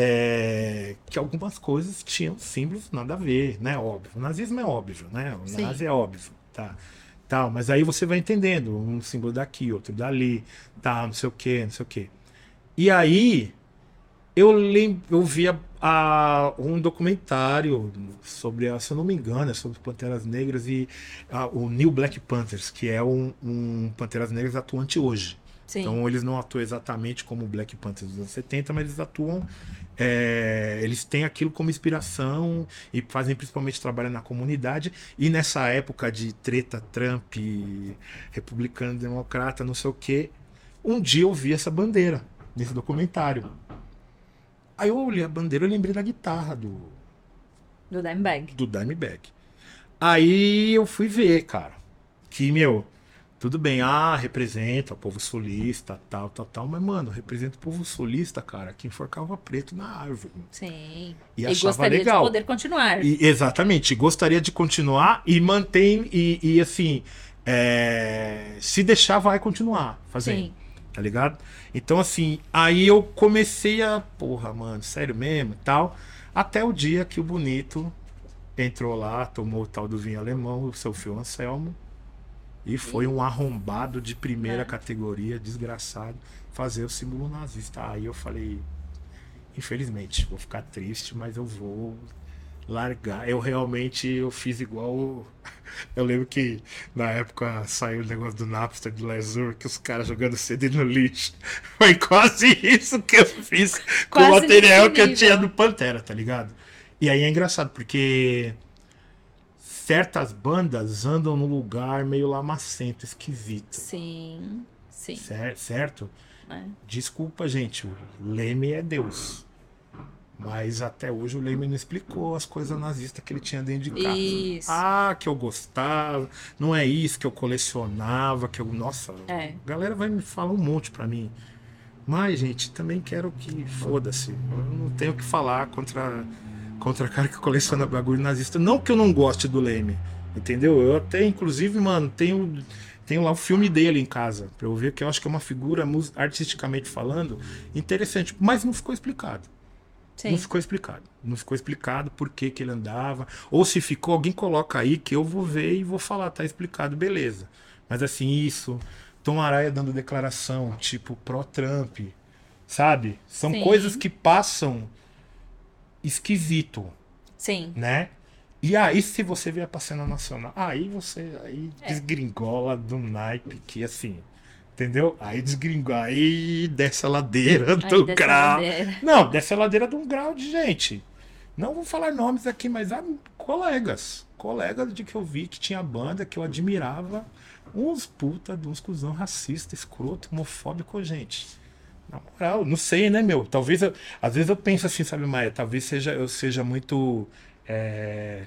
é, que algumas coisas tinham símbolos nada a ver, né? Óbvio. O nazismo é óbvio, né? O Sim. nazi é óbvio, tá? Tal, mas aí você vai entendendo um símbolo daqui, outro dali, tá, não sei o que, não sei o que. E aí eu lem eu via a, um documentário sobre, a- se eu não me engano, é sobre Panteras Negras e a- o New Black Panthers, que é um, um Panteras Negras atuante hoje. Sim. Então eles não atuam exatamente como o Black Panthers dos anos 70, mas eles atuam. é, eles têm aquilo como inspiração e fazem principalmente trabalho na comunidade. E nessa época de treta Trump, republicano, democrata, não sei o quê, um dia eu vi essa bandeira nesse documentário. Aí eu olhei a bandeira e lembrei da guitarra do, Do Dimebag. do Dimebag. Aí eu fui ver, cara, que, meu, tudo bem, ah, representa o povo sulista, tal, tal, tal, mas, mano, representa o povo sulista, cara, que enforcava preto na árvore. Sim. E E, gostaria legal. de poder continuar. E, exatamente, gostaria de continuar e mantém, e, e, assim, é, se deixar, vai continuar fazendo Sim. tá ligado? Então, assim, aí eu comecei a, porra, mano, sério mesmo e tal, até o dia que o Bonito entrou lá, tomou o tal do vinho alemão, o seu fio Anselmo, e foi um arrombado de primeira É. categoria, desgraçado, fazer o símbolo nazista. Aí eu falei, infelizmente, vou ficar triste, mas eu vou largar. Eu realmente eu fiz igual. o- Eu lembro que na época saiu o negócio do Napster do Lesur, que os caras jogando CD no lixo. Foi quase isso que eu fiz com o Quase material nesse que eu tinha do Pantera, tá ligado? E aí é engraçado, porque certas bandas andam num lugar meio lamacento, esquisito. Sim. Sim. cer- Certo? É. Desculpa, gente, o Leme é Deus. Mas até hoje o Leme não explicou as coisas nazistas que ele tinha dentro de casa. Isso. Ah, que eu gostava, não é isso que eu colecionava, que eu. Nossa, É. a galera vai me falar um monte pra mim. Mas, gente, também quero que foda-se. Eu não tenho o que falar contra, contra cara que coleciona bagulho nazista. Não que eu não goste do Leme, entendeu? Eu até, inclusive, mano, tenho, tenho lá o filme dele em casa, pra eu ver que eu acho que é uma figura, artisticamente falando, interessante. Mas não ficou explicado. Sim. Não ficou explicado. Não ficou explicado por que, que ele andava. Ou se ficou, alguém coloca aí que eu vou ver e vou falar, tá explicado, beleza. Mas assim, isso. Tom Araia dando declaração, tipo, pró-Trump. Sabe? São Sim. coisas que passam esquisito, Sim. né? E aí, se você vier pra cena nacional, aí você aí É. desgringola do naipe, que assim. Entendeu? Aí desgringola, aí desce a ladeira do grau. Não, desce a ladeira de um grau de gente. Não vou falar nomes aqui, mas há colegas. Colegas de que eu vi que tinha banda que eu admirava. Uns puta de uns cuzão racista, escroto, homofóbico, gente. Na moral, não sei, né, meu? Talvez eu, às vezes eu penso assim, sabe, Maia? Talvez seja, eu seja muito. é,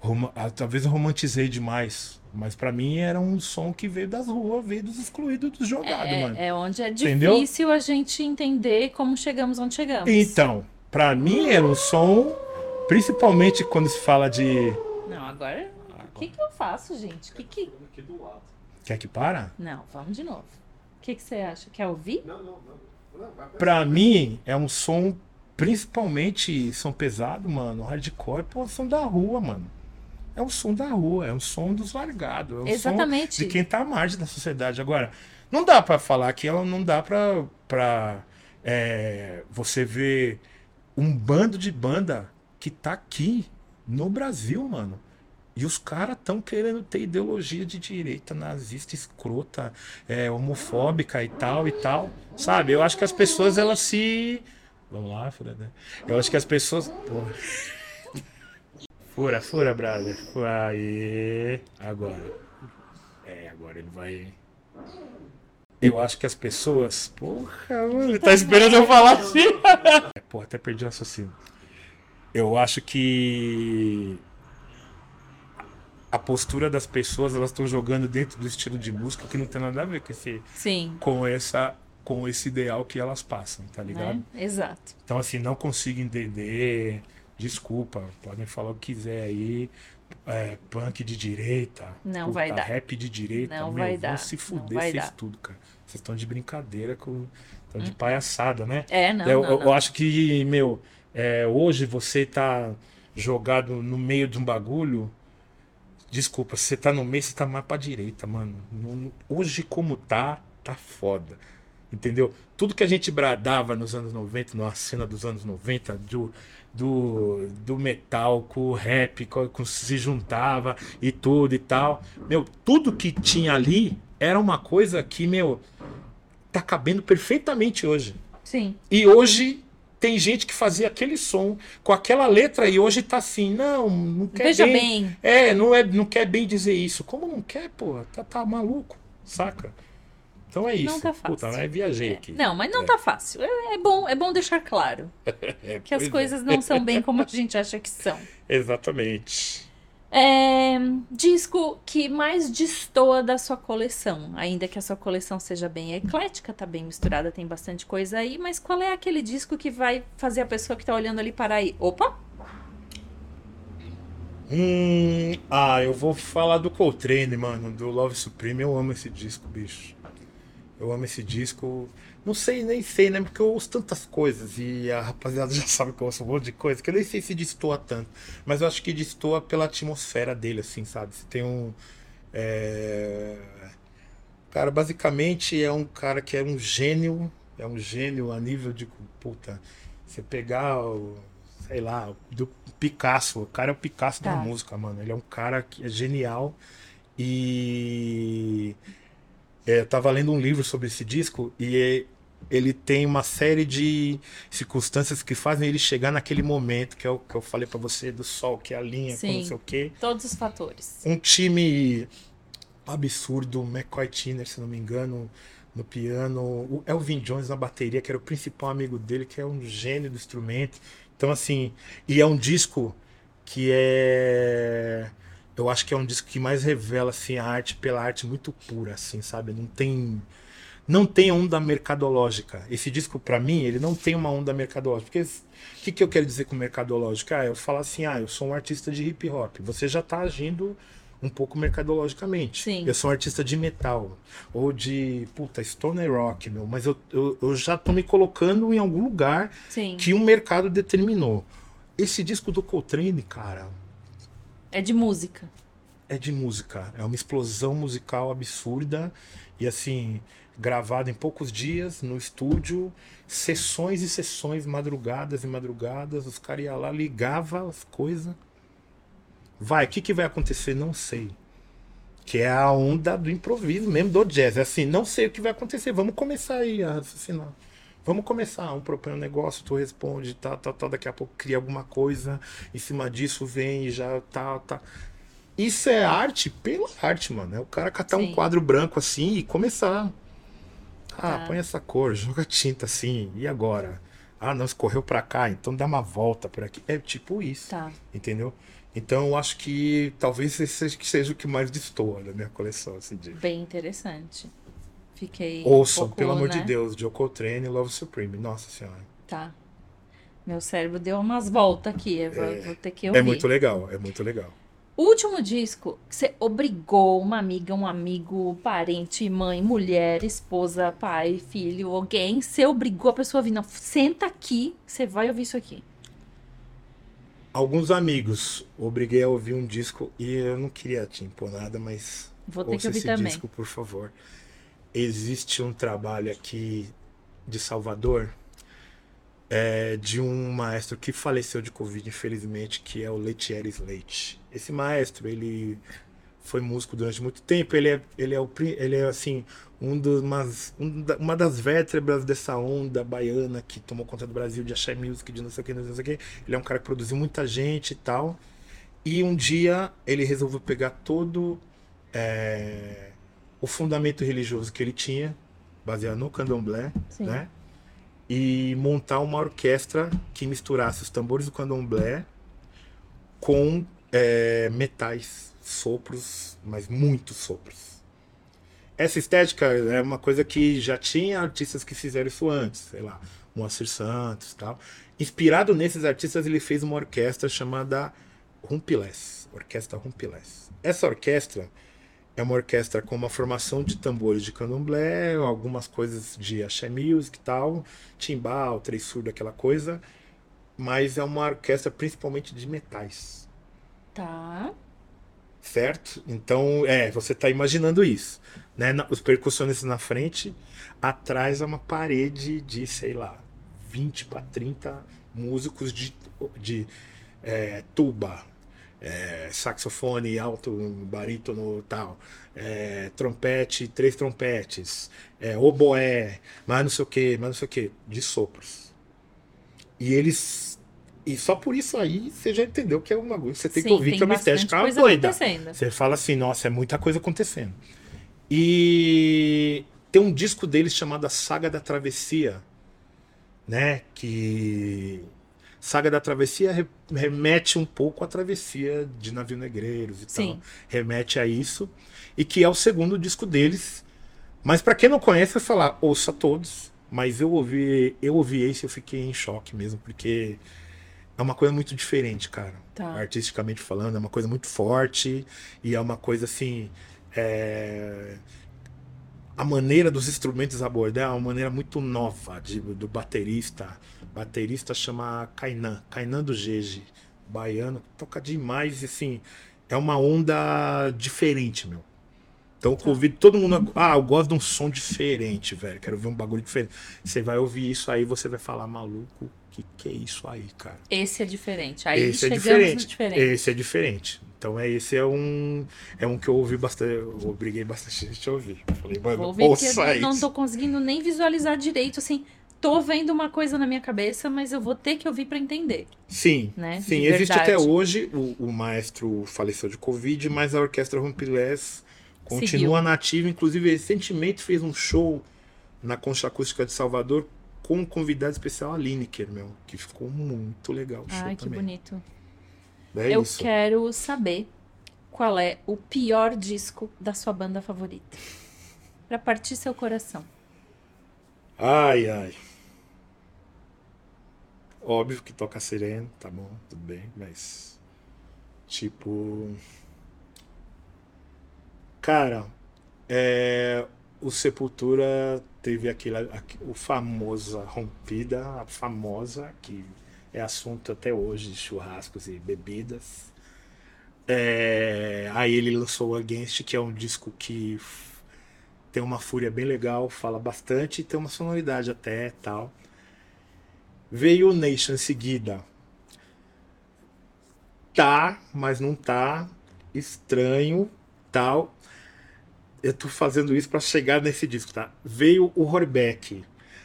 roma- ah, talvez eu romantizei demais. Mas pra mim era um som que veio das ruas, veio dos excluídos, dos jogados, mano. É, é onde é Entendeu? difícil a gente entender como chegamos onde chegamos. Então, pra mim era um som, principalmente quando se fala de. Não, agora. O que, que eu faço, gente? Que que... Lado. Quer que para? Não, vamos de novo. O que, que você acha? Quer ouvir? Não, não, não. não. Pra mim é um som, principalmente som pesado, mano, hardcore, pô, som da rua, mano. É um som da rua, é um som dos largados, é um Exatamente. som de quem tá à margem da sociedade. Agora, não dá pra falar que ela não dá pra, pra é, você ver um bando de banda que tá aqui no Brasil, mano. E os caras estão querendo ter ideologia de direita nazista, escrota, é, homofóbica e tal e tal. Sabe? Eu acho que as pessoas elas se. Vamos lá, Fura. né? Eu acho que as pessoas. Porra. Fura, fura, brother. Aí. Agora. É, agora ele vai. Eu acho que as pessoas. Porra, mano. Tá esperando eu falar assim? É, Porra, até perdi o raciocínio. eu acho que a postura das pessoas elas estão jogando dentro do estilo de música que não tem nada a ver com esse Sim. com essa com esse ideal que elas passam, tá ligado? Né? Exato. Então assim, não consigo entender, desculpa, podem falar o que quiser aí, é, punk de direita, Não vai dar. rap de direita, Não meu, vai vão dar, se fuder vocês. Hum. tudo, cara. Vocês estão de brincadeira com, estão de palhaçada, né? É, não, eu, não, eu- não. eu acho que, meu, é, hoje você tá jogado no meio de um bagulho. Desculpa, você tá no meio, você tá mais pra direita, mano. Hoje, como tá, tá foda. Entendeu? Tudo que a gente bradava nos anos 90, na cena dos anos 90, do, do, do metal com o rap, com, com- se juntava e tudo e tal. Meu, tudo que tinha ali era uma coisa que, meu, tá cabendo perfeitamente hoje. Sim. E hoje tem gente que fazia aquele som com aquela letra e hoje tá assim, não, não quer Veja bem. bem. É, não, é, não quer bem dizer isso. Como não quer, pô? Tá, tá maluco, saca? Então é isso. Não tá fácil. Puta, mas viajei aqui. Não, mas não É. tá fácil. É, é bom, é bom deixar claro É, que as é. coisas não são bem como a gente acha que são. Exatamente. É, disco que mais destoa da sua coleção, ainda que a sua coleção seja bem eclética, tá bem misturada, tem bastante coisa aí, mas qual é aquele disco que vai fazer a pessoa que tá olhando ali parar aí? Opa! Hum, ah, eu vou falar do Coltrane, mano, do Love Supreme. Eu amo esse disco, bicho. Eu amo esse disco. Não sei, nem sei, né? Porque eu ouço tantas coisas e a rapaziada já sabe que eu ouço um monte de coisa, que eu nem sei se destoa tanto. Mas eu acho que destoa pela atmosfera dele, assim, sabe? Você tem um. é, Cara, basicamente é um cara que é um gênio, é um gênio a nível de. Puta, você pegar o. Sei lá, do Picasso. O cara é o Picasso da Tá. música, mano. Ele é um cara que é genial. E. é, eu tava lendo um livro sobre esse disco e é- ele tem uma série de circunstâncias que fazem ele chegar naquele momento que é o que eu falei pra você do sol, que é a linha, com Sim. não sei o quê Todos os fatores. um time absurdo, McCoy Tyner, se não me engano, no piano, o Elvin Jones na bateria, que era o principal amigo dele, que é um gênio do instrumento. Então, assim, e é um disco que é. Eu acho que é um disco que mais revela assim, a arte pela arte muito pura, assim, sabe? Não tem. Não tem onda mercadológica. Esse disco, pra mim, ele não tem uma onda mercadológica. Porque o que, que eu quero dizer com mercadológica? Ah, eu falo assim, ah, eu sou um artista de hip hop. Você já tá agindo um pouco mercadologicamente. Sim. Eu sou um artista de metal. Ou de, puta, stoner rock, meu. Mas eu, eu, eu já tô me colocando em algum lugar Sim. que um mercado determinou. Esse disco do Coltrane, cara, É de música. é de música. É uma explosão musical absurda. E assim, gravado em poucos dias, no estúdio, sessões e sessões, madrugadas e madrugadas. Os caras iam lá, ligava as coisas. Vai, o que, que vai acontecer? Não sei. Que é a onda do improviso mesmo, do jazz. É assim, não sei o que vai acontecer. Vamos começar aí a raciocinar. Vamos começar. Um propõe um negócio, tu responde, tá, tá, tá. Daqui a pouco cria alguma coisa. Em cima disso vem e já tá, tá. Isso é arte pela arte, mano. É o cara catar Sim. um quadro branco assim e começar. Ah, Tá. põe essa cor, joga tinta assim. E agora? Ah, não, escorreu pra cá, então dá uma volta por aqui. É tipo isso, Tá. entendeu? Então eu acho que talvez esse seja, que seja o que mais destoa da minha coleção, assim. Bem interessante. Fiquei. um Ouçam, pouco, pelo amor né? de Deus, Joe Coltrane, Love Supreme. Nossa senhora. Tá. Meu cérebro deu umas voltas aqui. Eu vou, vou ter que ouvir. É muito legal, é muito legal. O último disco que você obrigou uma amiga, um amigo, parente, mãe, mulher, esposa, pai, filho, alguém, você obrigou a pessoa a vir. Não, senta aqui, você vai ouvir isso aqui. Alguns amigos obriguei a ouvir um disco e eu não queria te impor nada, mas Vou ter que ouça ouvir esse também. disco, por favor. Existe um trabalho aqui de Salvador é, de um maestro que faleceu de Covid, infelizmente, que é o Letieres Leite. Esse maestro, ele foi músico durante muito tempo, ele é, ele é, o, ele é assim, um dos, umas- um da- uma das vértebras dessa onda baiana que tomou conta do Brasil, de axé music, de não sei o que, não sei o que. Ele é um cara que produziu muita gente e tal. E um dia ele resolveu pegar todo é, o fundamento religioso que ele tinha, baseado no candomblé, Sim. né? E montar uma orquestra que misturasse os tambores do candomblé com é, metais, sopros, mas muitos sopros. Essa estética é uma coisa que já tinha artistas que fizeram isso antes, sei lá, Moacir Santos tal. Inspirado nesses artistas, ele fez uma orquestra chamada Rumpilés, Orquestra Rumpilés. Essa orquestra é uma orquestra com uma formação de tambores de candomblé, algumas coisas de axé music e tal, timbal, três surdo, aquela coisa, mas é uma orquestra principalmente de metais, Tá. certo? Então, é, você está imaginando isso, né? Os percussionistas na frente, atrás é uma parede de, sei lá, 20 para 30 músicos de, de é, tuba, é, saxofone alto, barítono tal, é, trompete, três trompetes, é, oboé, mas não sei o que, mas não sei o que, de sopros. E eles. E só por isso aí você já entendeu que é um bagulho. que Você tem que Sim, ouvir que é uma estética coisa doida. Você fala assim, nossa, é muita coisa acontecendo. E tem um disco deles chamado A Saga da Travessia, né? Que Saga da Travessia re- remete um pouco à travessia de navio negreiros e Sim. tal. Remete a isso. E que é o segundo disco deles. Mas pra quem não conhece, vai falar, ouça todos. Mas eu ouvi, eu ouvi esse e eu fiquei em choque mesmo, porque é uma coisa muito diferente, cara. Tá. Artisticamente falando, é uma coisa muito forte e é uma coisa assim. é, A maneira dos instrumentos abordar é uma maneira muito nova de- do baterista. Baterista chama Kainan, Kainan do Gege, baiano, toca demais e assim, é uma onda diferente, meu. Então, Tá. convido todo mundo. A... Ah, eu gosto de um som diferente, velho. Quero ver um bagulho diferente. Você vai ouvir isso aí, você vai falar, maluco, o que, que é isso aí, cara? Esse é diferente. Aí esse é diferente. diferente. Esse é diferente. Então, é, esse é um. É um que eu ouvi bastante. Eu obriguei bastante gente a ouvir. Falei, mano, Vou ouvir ouça eu não isso. tô conseguindo nem visualizar direito, assim. Tô vendo uma coisa na minha cabeça, mas eu vou ter que ouvir pra entender. Sim, né? sim. De Existe verdade. até hoje. O, o maestro faleceu de Covid, mas a orquestra Rumpilés continua Seguiu. nativa. Inclusive, recentemente fez um show na Concha Acústica de Salvador com um convidado especial, a Lineker, meu. Que ficou muito legal o show Ai, que também. bonito. É eu isso. quero saber qual é o pior disco da sua banda favorita. Pra partir seu coração. Ai, ai. Óbvio que toca sereno, tá bom, tudo bem, mas. Tipo. Cara, é, o Sepultura teve aquele, aqu- o famosa rompida, a famosa, que é assunto até hoje de churrascos e bebidas. É, aí ele lançou o Against, que é um disco que tem uma fúria bem legal, fala bastante e tem uma sonoridade até tal. Veio o Nation em seguida. Tá, mas não tá. Estranho, tal. Eu tô fazendo isso pra chegar nesse disco, tá? Veio o Horbeck.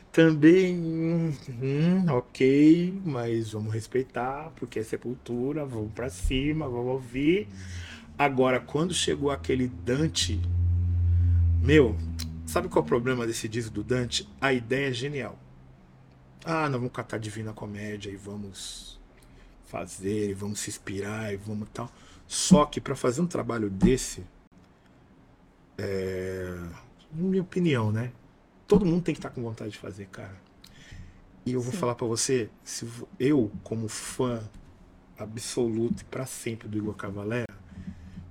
Também, hum, hum, ok, mas vamos respeitar, porque é sepultura, vamos pra cima, vamos ouvir. Agora, quando chegou aquele Dante, meu, sabe qual é o problema desse disco do Dante? A ideia é genial. Ah, nós vamos catar Divina Comédia e vamos fazer, e vamos se inspirar e vamos tal. Só que para fazer um trabalho desse, é, minha opinião, né? Todo mundo tem que estar com vontade de fazer, cara. E eu vou Sim. falar para você, se eu como fã absoluto e para sempre do Igor Cavalera,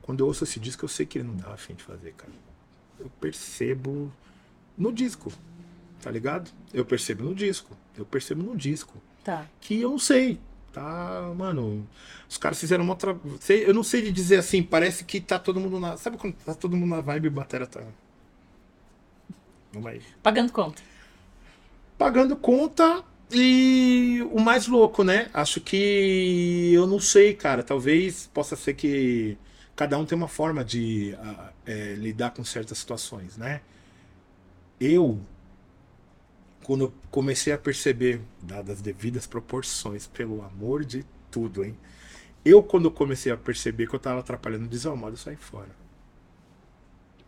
quando eu ouço esse disco, eu sei que ele não tava afim de fazer, cara. Eu percebo no disco, tá ligado? Eu percebo no disco. Eu percebo no disco. Tá. Que eu não sei. Tá, mano. Os caras fizeram uma outra. Eu não sei de dizer assim, parece que tá todo mundo na. Sabe quando tá todo mundo na vibe e batera tá. Não vai. Pagando conta. Pagando conta e o mais louco, né? Acho que. Eu não sei, cara. Talvez possa ser que cada um tem uma forma de ah, é, lidar com certas situações, né? Eu, quando eu comecei a perceber, dadas as devidas proporções, pelo amor de tudo, hein? Eu, quando comecei a perceber que eu tava atrapalhando o desalmado, eu saí fora.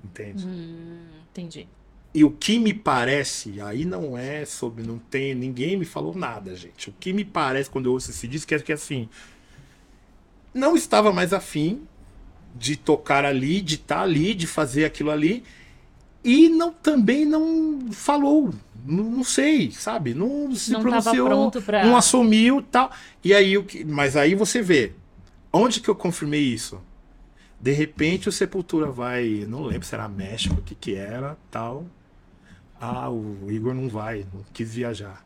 Entende? Hum, entendi. e o que me parece, aí não é sobre, não tem, ninguém me falou nada, gente. O que me parece quando eu ouço esse disco é que assim, não estava mais afim de tocar ali, de estar ali, de fazer aquilo ali, e não também não falou, não, não sei, sabe? Não se Não pronunciou, pra- não assumiu, tal. E aí o que, mas aí você vê, onde que eu confirmei isso? De repente o Sepultura vai, não lembro se era México, o que que era, tal. Ah, o Igor não vai, não quis viajar.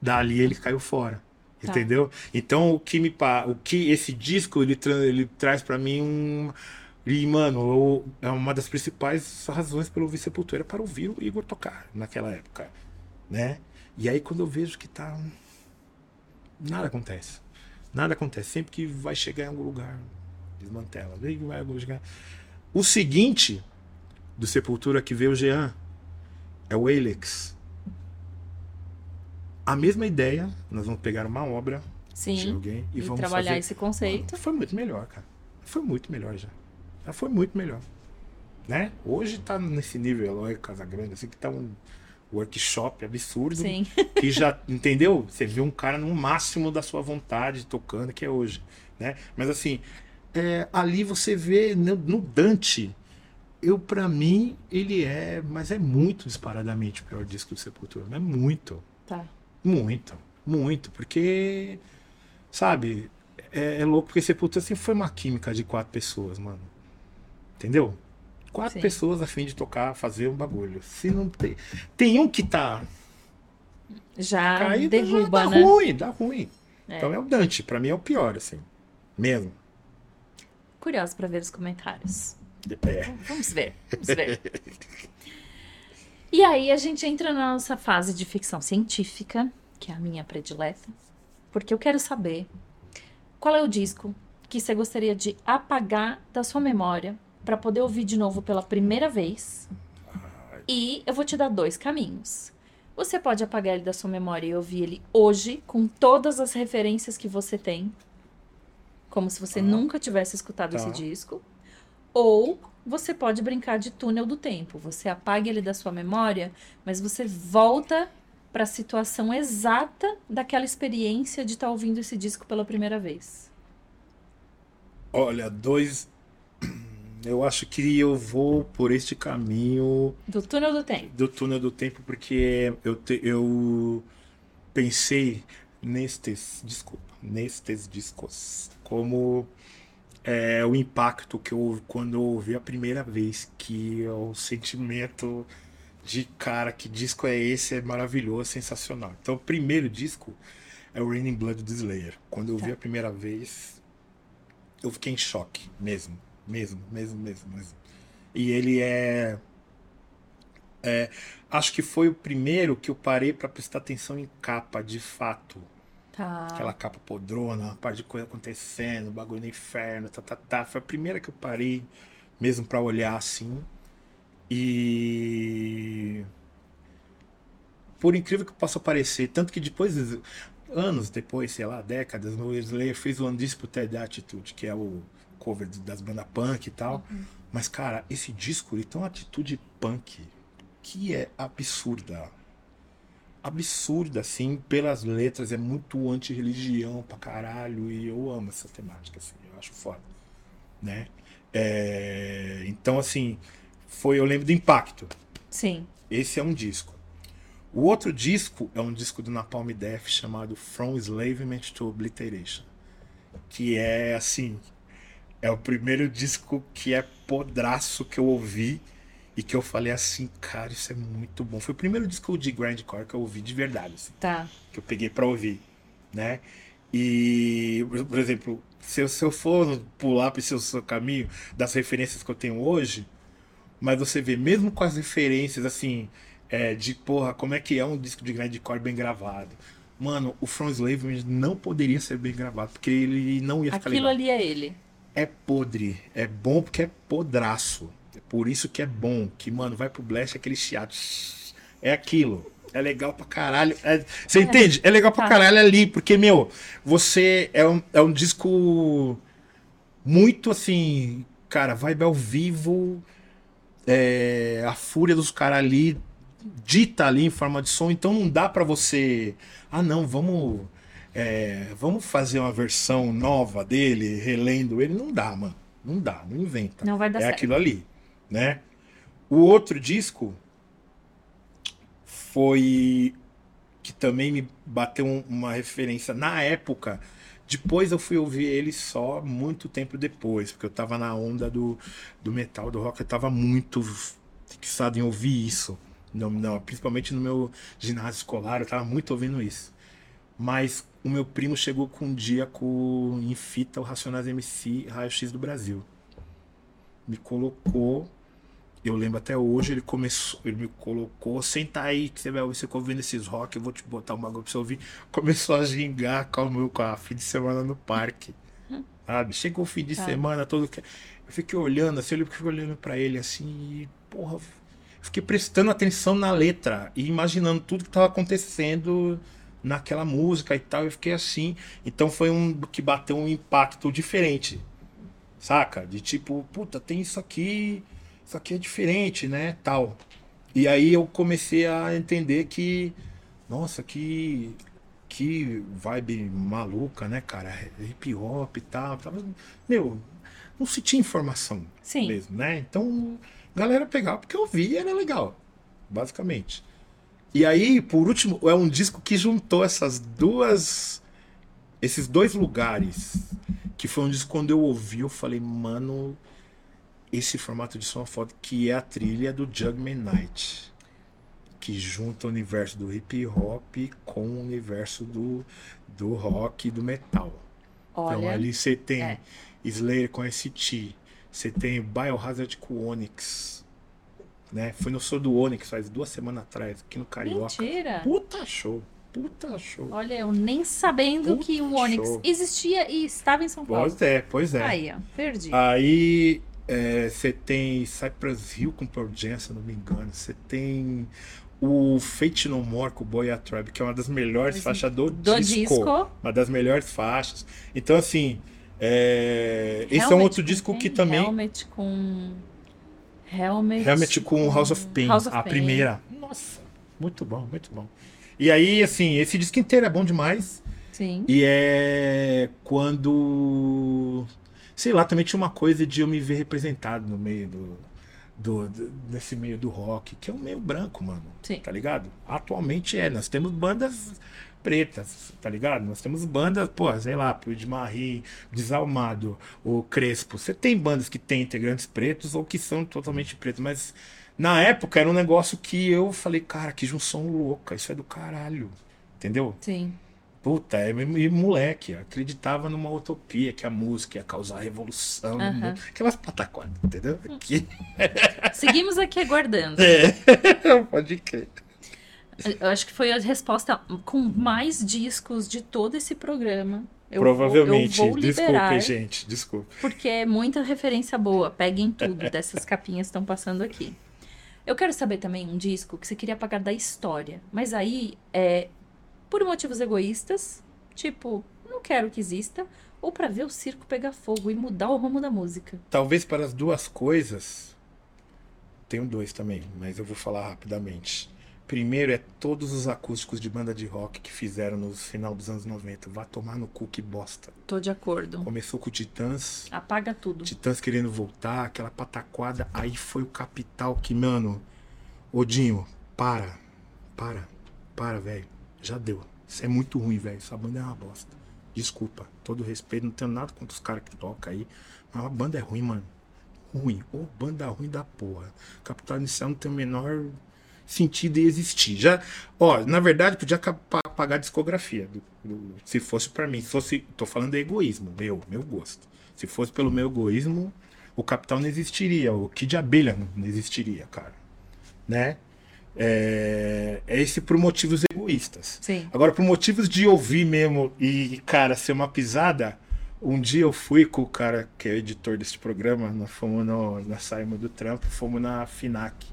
Dali ele caiu fora. Tá. Entendeu? Então o que me o que esse disco ele, tra- ele traz pra mim um e mano, eu- é uma das principais razões pelo ouvir Sepultura para ouvir o Igor tocar naquela época, né? E aí quando eu vejo que tá nada acontece. Nada acontece, sempre que vai chegar em algum lugar, desmantela. Vai em algum lugar. O seguinte do Sepultura que veio o Jean é o Alex. A mesma ideia, nós vamos pegar uma obra de Sim. alguém e, E, vamos trabalhar fazer. esse conceito. Foi muito melhor, cara. Foi muito melhor já. Já foi muito melhor. Né? Hoje tá nesse nível Eloy Casagrande, assim, que tá um workshop absurdo. Sim. Que já, entendeu? Você vê um cara no máximo da sua vontade tocando, que é hoje. Né? Mas assim, é, ali você vê no, no Dante, eu para mim, ele é, mas é muito disparadamente o pior disco do Sepultura. É muito. Tá. Muito, muito, porque, sabe, é, é louco porque Sepultura sempre foi uma química de quatro pessoas, mano. Entendeu? Quatro Sim. pessoas a fim de tocar, fazer um bagulho. Se não tem. Tem um que tá Já caído, derruba, já dá né? ruim, dá ruim. É. Então é o Dante, pra mim é o pior, assim. Mesmo. Curioso pra ver os comentários. É. Vamos ver, vamos ver. E aí a gente entra na nossa fase de ficção científica, que é a minha predileta, porque eu quero saber qual é o disco que você gostaria de apagar da sua memória para poder ouvir de novo pela primeira vez. E eu vou te dar dois caminhos. Você pode apagar ele da sua memória e ouvir ele hoje, com todas as referências que você tem, como se você Tá. nunca tivesse escutado esse Tá. disco. Ou você pode brincar de túnel do tempo. Você apaga ele da sua memória, mas você volta para a situação exata daquela experiência de estar ouvindo esse disco pela primeira vez. Olha, dois. Eu acho que eu vou por este caminho Do túnel do tempo. do túnel do tempo porque eu, te- eu pensei nestes, desculpa, nestes discos como é, o impacto que eu quando eu ouvi a primeira vez que é o sentimento de cara que disco é esse é maravilhoso, sensacional. Então o primeiro disco é o Raining Blood do Slayer. Quando eu ouvi Tá. a primeira vez eu fiquei em choque mesmo, mesmo, mesmo, mesmo, mesmo. E ele é é, acho que foi o primeiro que eu parei pra prestar atenção em capa, de fato. Tá. Aquela capa podrona, uma parte de coisa acontecendo, bagulho no inferno, tá, tá, tá. Foi a primeira que eu parei mesmo pra olhar assim. E. Por incrível que possa parecer, tanto que depois, anos depois, sei lá, décadas, o Slayer fez o Undisputed Attitude, que é o cover das bandas punk e tal. Mas, cara, esse disco ele tem uma atitude punk que é absurda. Absurda, assim, pelas letras. É muito anti-religião pra caralho. E eu amo essa temática, assim. Eu acho foda. Né? É, Então, assim, foi. Eu lembro do impacto. Sim. Esse é um disco. O outro disco é um disco do Napalm Death chamado From Enslavement to Obliteration. Que é assim. É o primeiro disco que é podraço que eu ouvi e que eu falei assim, cara, isso é muito bom. Foi o primeiro disco de grindcore que eu ouvi de verdade, assim, Tá. que eu peguei pra ouvir, né? E, por exemplo, se eu, se eu for pular para esse seu caminho das referências que eu tenho hoje, mas você vê, mesmo com as referências, assim, é, de porra, como é que é um disco de grindcore bem gravado. Mano, o From Slavery não poderia ser bem gravado, porque ele não ia ficar Aquilo legal. ali é ele. É podre. É bom porque é podraço. É por isso que é bom. Que, mano, vai pro Blast aquele chiado. É aquilo. É legal pra caralho. É- você entende? É legal pra Tá. caralho ali. Porque, meu, você é um, é um disco muito assim. Cara, vibe ao vivo. é, a fúria dos caras ali dita ali em forma de som, então não dá pra você. Ah, não, vamos. É, vamos fazer uma versão nova dele, relendo ele. Não dá, mano. Não dá, não inventa. Não vai dar é certo. aquilo ali, né? O outro disco foi que também me bateu um- uma referência na época. Depois eu fui ouvir ele só muito tempo depois, porque eu tava na onda do, do metal, do rock, eu tava muito fixado em ouvir isso. Não, não, principalmente no meu ginásio escolar, eu tava muito ouvindo isso. Mas o meu primo chegou com um dia com em fita o Racionais MC Raio X do Brasil. Me colocou eu lembro até hoje, ele começou, ele me colocou, senta aí que você vai ouvir, você fica ouvindo esses rock, eu vou te botar um bagulho pra você ouvir. Começou a gingar com meu com a fim de semana no parque. Sabe? Chegou o fim de Tá. semana, todo que. Eu fiquei olhando assim, eu fiquei olhando pra ele assim, e, porra, fiquei prestando atenção na letra e imaginando tudo que tava acontecendo naquela música e tal. Eu fiquei assim. Então foi um que bateu um impacto diferente. Saca? De tipo, puta, tem isso aqui, isso aqui é diferente, né? Tal. E aí eu comecei a entender que, nossa, que que vibe maluca, né, cara? Hip hop e tal. Tava, meu, não se tinha informação Sim. mesmo, né? Então, galera pegava porque eu vi e era legal, basicamente. E aí, por último, é um disco que juntou essas duas. Esses dois lugares. Que foi um disco quando eu ouvi, eu falei, mano, esse formato de som é foda, que é a trilha do Jugman Night. Que junta o universo do hip hop com o universo do, do rock e do metal. Olha, Então ali você tem é. Slayer com ST, você tem Biohazard com Onyx, né? Foi no show do Onyx faz duas semanas atrás, aqui no Carioca. mentira. Puta show, puta show. Olha, eu nem sabendo Puta que o Onyx show. existia e estava em São Paulo. Pois é, pois é. Aí, ó, perdi. Aí é, você tem Cypress Hill com Pearl Jam, se não me engano. Você tem o Fate No More com Boy A Tribe, que é uma das melhores faixas do, Do disco. disco. Uma das melhores faixas. Então, assim, é, esse é um outro disco que também. Helmet com. Helmet. Helmet com House of Pain, House of a Pain. primeira. Nossa, muito bom, muito bom. E aí, assim, esse disco inteiro é bom demais. Sim. E é quando. Sei lá, também tinha uma coisa de eu me ver representado no meio do. do, do- desse meio do rock, que é um meio branco, mano. Sim. Tá ligado? Atualmente é. Nós temos bandas pretas, tá ligado? Nós temos bandas, pô, sei lá, o Edmarie, Desalmado, o Crespo. Você tem bandas que têm integrantes pretos ou que são totalmente pretos, mas na época era um negócio que eu falei, cara, que junção louca, isso é do caralho. Entendeu? Sim. Puta, é e moleque, acreditava numa utopia que a música ia causar revolução. mundo. Aquelas pataquadas, entendeu? Que... Seguimos aqui aguardando. É, pode crer. Eu acho que foi a resposta com mais discos de todo esse programa. Eu Provavelmente. Vou, eu vou liberar, Desculpe, gente, desculpe. porque é muita referência boa. Peguem tudo dessas capinhas que estão passando aqui. Eu quero saber também um disco que você queria apagar da história. Mas aí é por motivos egoístas, tipo, não quero que exista, ou pra ver o circo pegar fogo e mudar o rumo da música. Talvez para as duas coisas. Tenho dois também, mas eu vou falar rapidamente. Primeiro é todos os acústicos de banda de rock que fizeram no final dos anos 90. Vá tomar no cu que bosta. Tô de acordo. Começou com o Titãs, Apaga tudo. Titãs querendo voltar, aquela pataquada. Aí foi o Capital que, mano. Odinho, para. Para. Para, velho. Já deu. Isso é muito ruim, velho. Essa banda é uma bosta. Desculpa. Todo respeito. Não tenho nada contra os caras que tocam aí. Mas a banda é ruim, mano. Ruim. Ô, banda ruim da porra. Capital Inicial não tem o menor sentido existir. Já, ó, na verdade, podia pagar a discografia. do- do- se fosse pra mim. Se fosse, tô falando de egoísmo. Meu, meu gosto. Se fosse pelo meu egoísmo, o Capital não existiria. O Kid Abelha não- existiria, cara. Né? É, é esse por motivos egoístas. Sim. Agora, por motivos de ouvir mesmo e, cara, ser uma pisada, um dia eu fui com o cara que é editor desse programa, nós fomos no, nós saímos do trampo, fomos na FINAC.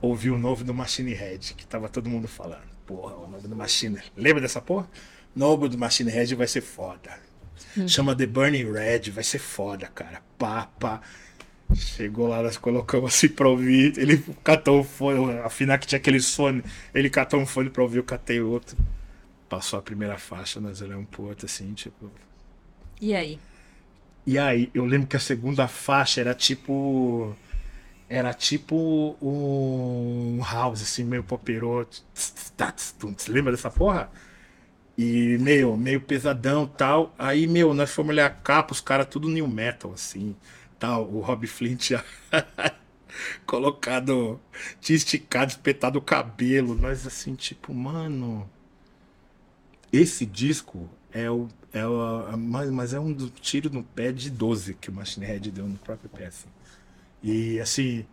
Ouvi o novo do Machine Head, que tava todo mundo falando. Porra, o novo do Machine. Lembra dessa porra? Novo do Machine Head vai ser foda. Chama The Burning Red, vai ser foda, cara. Pá, pá. Chegou lá, nós colocamos assim pra ouvir. Ele catou o fone, afinal que tinha aquele fone. Ele catou um fone pra ouvir, eu catei outro. Passou a primeira faixa, nós olhamos pro outro assim, tipo. E aí? E aí, eu lembro que a segunda faixa era tipo. Era tipo um house, assim, meio poperoto. Lembra dessa porra? E, meu, meio pesadão tal. Aí, meu, nós fomos olhar a capa, os caras tudo new metal, assim. Tal. O Rob Flint colocado. Tinha esticado, espetado o cabelo. Nós, assim, tipo, mano. Esse disco é o. É o mas, mas é um tiro no pé de 12 que o Machine Head deu no próprio pé, assim. E, assim.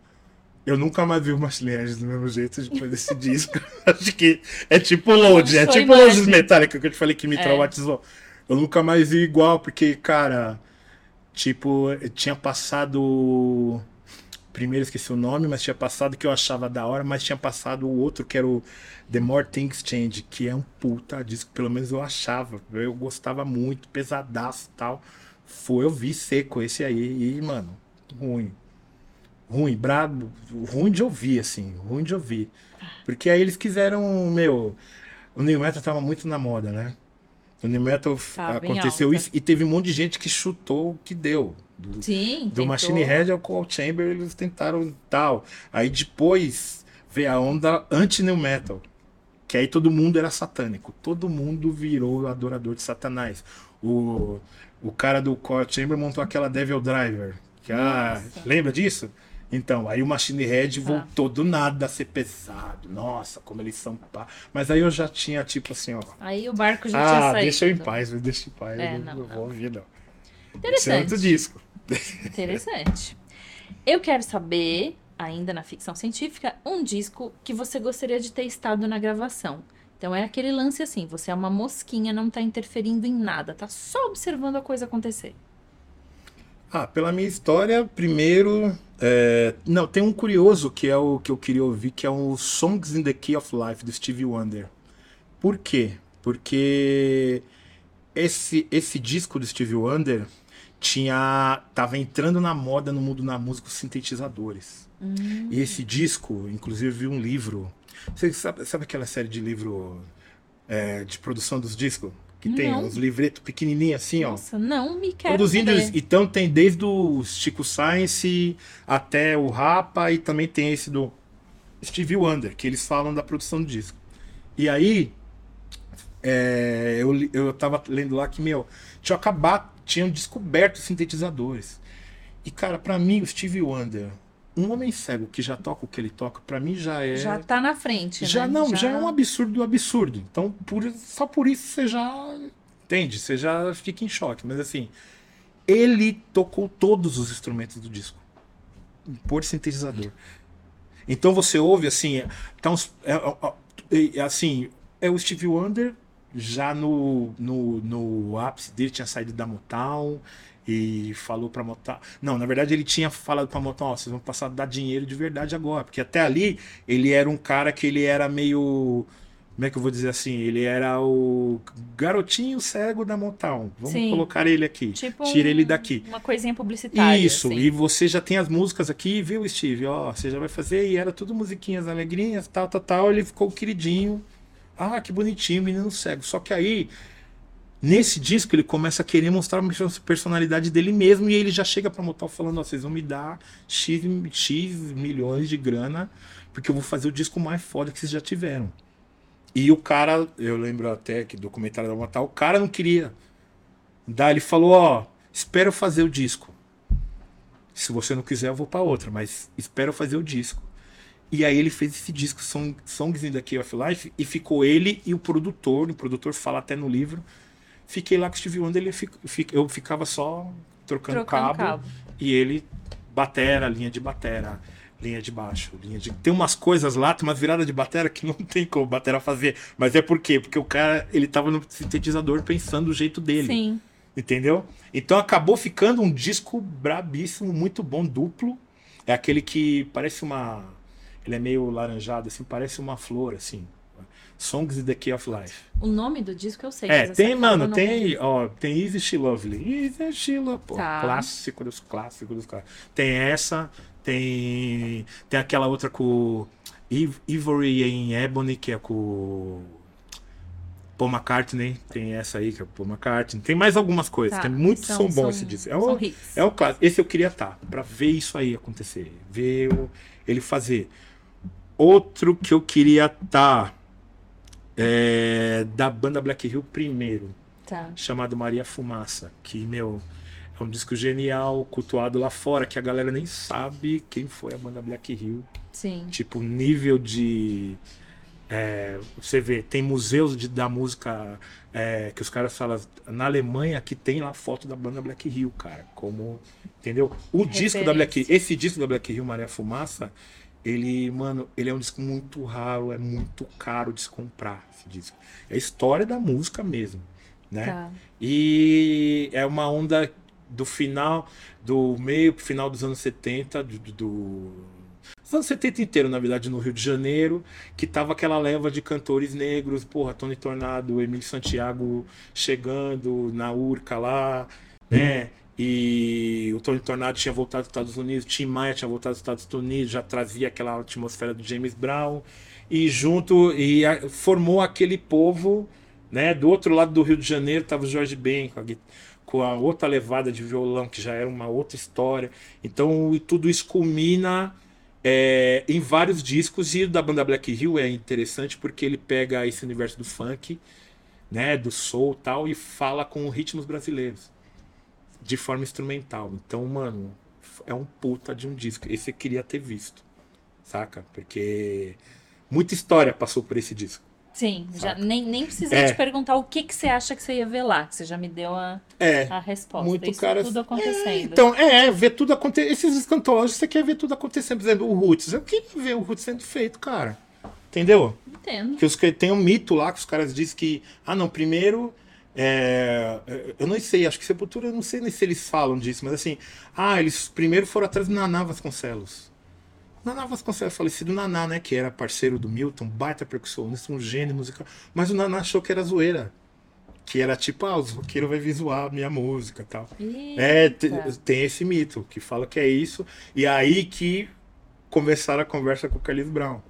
Eu nunca mais vi o Head do mesmo jeito depois desse disco. Acho que é tipo Load, é tipo. Load Metallica que eu te falei que me É. traumatizou. Eu nunca mais vi igual, porque, cara, tipo, eu tinha passado. Primeiro esqueci o nome, mas tinha passado que eu achava da hora, mas tinha passado o outro que era o The More Things Change, que é um puta disco, pelo menos eu achava. Eu gostava muito, pesadaço e tal. Foi, eu vi seco esse aí, e, mano, ruim. Ruim, brabo, ruim de ouvir, assim, ruim de ouvir. Porque aí eles quiseram, meu. O New Metal tava muito na moda, né? O New Metal bem aconteceu isso e teve um monte de gente que chutou o que deu. Do, Sim, do tentou. Machine Head ao Cold Chamber eles tentaram tal. Aí depois veio a onda anti-New Metal. Que aí todo mundo era satânico. Todo mundo virou adorador de Satanás. O, o cara do Cold Chamber montou aquela Devil Driver. Que, ah, lembra disso? Então, aí o Machine Head Tá. voltou do nada a ser pesado. Nossa, como eles são pá. Mas aí eu já tinha, tipo assim, ó. Aí o barco já tinha Ah, saído. deixa eu em paz, me deixa em paz. É, eu não, não, vou ouvir, não. Esse é Interessante. outro disco. Interessante. Eu quero saber, ainda na ficção científica, um disco que você gostaria de ter estado na gravação. Então é aquele lance assim, você é uma mosquinha, não tá interferindo em nada, tá só observando a coisa acontecer. Ah, pela minha história, primeiro. é, Não, tem um curioso que é o que eu queria ouvir, que é o Songs in the Key of Life, do Stevie Wonder. Por quê? Porque esse, esse disco do Stevie Wonder tinha. tava entrando na moda no mundo da música os sintetizadores. E esse disco, inclusive, um livro. Você sabe, sabe aquela série de livro é, de produção dos discos? Que tem Não. uns livretos pequenininhos assim, ó. Nossa, não me quero Produzindo, saber. então tem desde o Chico Science até o Rapa e também tem esse do Stevie Wonder, que eles falam da produção do disco. E aí, é, eu, eu tava lendo lá que, meu, tinham acabado, tinham descoberto os sintetizadores. E, cara, pra mim, o Stevie Wonder, um homem cego que já toca o que ele toca, pra mim já é. Já tá na frente, Já né? não, já... é um absurdo do absurdo. Então, por, só por isso você já entende, você já fica em choque. Mas assim, ele tocou todos os instrumentos do disco por sintetizador. Então você ouve assim, é, tá uns- é, é, é, assim, é o Stevie Wonder já no, no, no ápice dele tinha saído da Motown e falou pra Motown. Não, na verdade ele tinha falado pra Motown, ó, vocês vão passar a dar dinheiro de verdade agora, porque até ali ele era um cara que ele era meio como é que eu vou dizer assim? Ele era o garotinho cego da Motown. Vamos Sim. colocar ele aqui. Tipo Tira um- ele daqui. Uma coisinha publicitária. Isso, assim. e você já tem as músicas aqui, viu, Steve? Ó, você já vai fazer, e era tudo musiquinhas alegrinhas, tal, tal, tal. Ele ficou queridinho. Ah, que bonitinho, menino cego. Só que aí, nesse disco, ele começa a querer mostrar a personalidade dele mesmo, e ele já chega pra Motown falando: Ó, vocês vão me dar X, X milhões de grana, porque eu vou fazer o disco mais foda que vocês já tiveram. E o cara, eu lembro até que documentário da Motown, o cara não queria. Daí ele falou: Ó, espera eu fazer o disco. Se você não quiser, eu vou pra outra, mas espera fazer o disco. E aí ele fez esse disco, Song, Songs in the Key of Life, e ficou ele e o produtor, o produtor fala até no livro. Fiquei lá com o Steve Wonder, ele fica- eu ficava só trocando, Trocando cabo, cabo. e ele batera, linha de batera, linha de baixo, linha de... Tem umas coisas lá, tem umas viradas de batera que não tem como batera fazer. Mas é por quê? Porque o cara, ele tava no sintetizador pensando do jeito dele. Sim. Entendeu? Então acabou ficando um disco brabíssimo, muito bom, duplo. É aquele que parece uma. Ele é meio laranjado, assim, parece uma flor, assim. Songs in the Key of Life. O nome do disco eu sei. É, tem, mano, tem, ó, tem Easy She Lovely. Easy She Lovely, pô, Tá. clássico dos clássicos dos clássicos. Tem essa, tem tem aquela outra com Iv- Ivory em Ebony, que é com Paul McCartney, tem essa aí que é o Paul McCartney. Tem mais algumas coisas, Tá, tem muito são- som bom são- esse disco. É o, é o clássico. Esse eu queria estar, pra ver isso aí acontecer, ver o- ele fazer. Outro que eu queria estar é da banda Black Hill primeiro Tá. chamado Maria Fumaça, que, meu, é um disco genial, cultuado lá fora, que a galera nem sabe quem foi a banda Black Hill. Sim. Tipo, nível de. é, você vê, tem museus de- da música é, que os caras falam na Alemanha que tem lá foto da banda Black Hill, cara. Como. Entendeu? O disco da Black Hill, esse disco da Black Hill, Maria Fumaça, ele, mano, ele é um disco muito raro, é muito caro de se comprar esse disco. É a história da música mesmo, né? Tá. E é uma onda do final, do meio pro final dos anos 70, do, do, do- dos anos 70 inteiro, na verdade, no Rio de Janeiro, que tava aquela leva de cantores negros, porra, Tony Tornado, Emílio Santiago chegando na Urca lá, né? E o Tony Tornado tinha voltado dos Estados Unidos, Tim Maia tinha voltado dos Estados Unidos, já trazia aquela atmosfera do James Brown, e junto, e a- formou aquele povo né? Do outro lado do Rio de Janeiro estava o Jorge Ben com a, com a outra levada de violão, que já era uma outra história. Então tudo isso culmina é, em vários discos. E o da banda Black Hill é interessante porque ele pega esse universo do funk, né? Do soul tal, e fala com ritmos brasileiros de forma instrumental. Então, mano, é um puta de um disco. Esse eu queria ter visto, saca? Porque muita história passou por esse disco. Sim, já nem, nem precisei É. te perguntar o que, que você acha que você ia ver lá. que Você já me deu a, É. a resposta. Muito Isso cara. tudo É, acontecendo. então, é, ver tudo acontecer. Esses escantólogos, você quer ver tudo acontecendo. Por exemplo, o Roots. Eu queria ver o Roots sendo feito, cara. Entendeu? Entendo. Que os tem um mito lá que os caras dizem que. Ah, não, primeiro. É, eu não sei, acho que Sepultura, eu não sei nem se eles falam disso, mas assim. Ah, eles primeiro foram atrás do Naná Vasconcelos. Naná Vasconcelos, falecido Naná, né? Que era parceiro do Milton, baita percussionista, um gênio musical. Mas o Naná achou que era zoeira. Que era tipo, ah, os roqueiros vai visuar a minha música e tal. É, tem esse mito que fala que é isso. E aí que começaram a conversa com o Carlinhos Brown.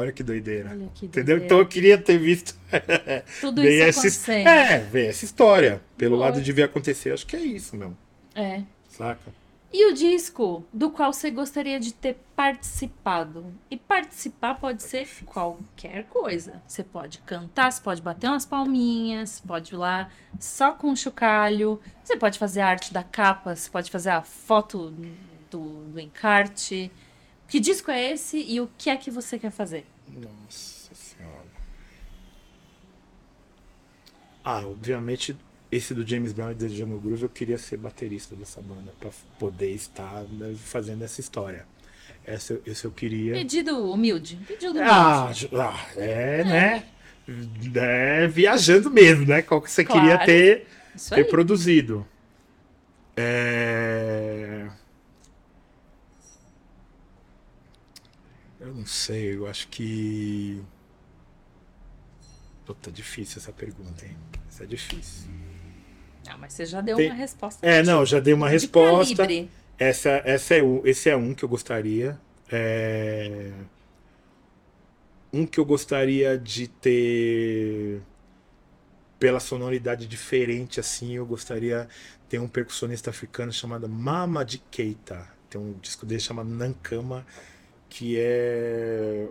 Olha que doideira. Olha que Entendeu? doideira. Então eu queria ter visto Tudo isso essa, é, ver essa história. Pelo Boa. lado de ver acontecer, acho que é isso mesmo. É. Saca? E o disco do qual você gostaria de ter participado? E participar pode ser qualquer coisa. Você pode cantar, você pode bater umas palminhas, pode ir lá só com um chocalho, você pode fazer a arte da capa, você pode fazer a foto do, do encarte. Que disco é esse e o que é que você quer fazer? Nossa senhora. Ah, obviamente, esse do James Brown e do Jungle Groove, eu queria ser baterista dessa banda, pra poder estar né, fazendo essa história. Essa, esse eu queria. Pedido humilde. Pedido humilde. Ah, ah, é, né? É, viajando mesmo, né? Qual que você Claro. queria ter, ter produzido. É... Eu não sei, eu acho que. Puta, difícil essa pergunta, hein? Essa é difícil. Ah, mas você já deu Tem- uma resposta. É, não, já dei uma De resposta. calibre. Essa, essa é um, esse é um que eu gostaria. É, Um que eu gostaria de ter pela sonoridade diferente assim, eu gostaria de ter um percussionista africano chamado Mama de Keita. Tem um disco dele chamado Nankama, que é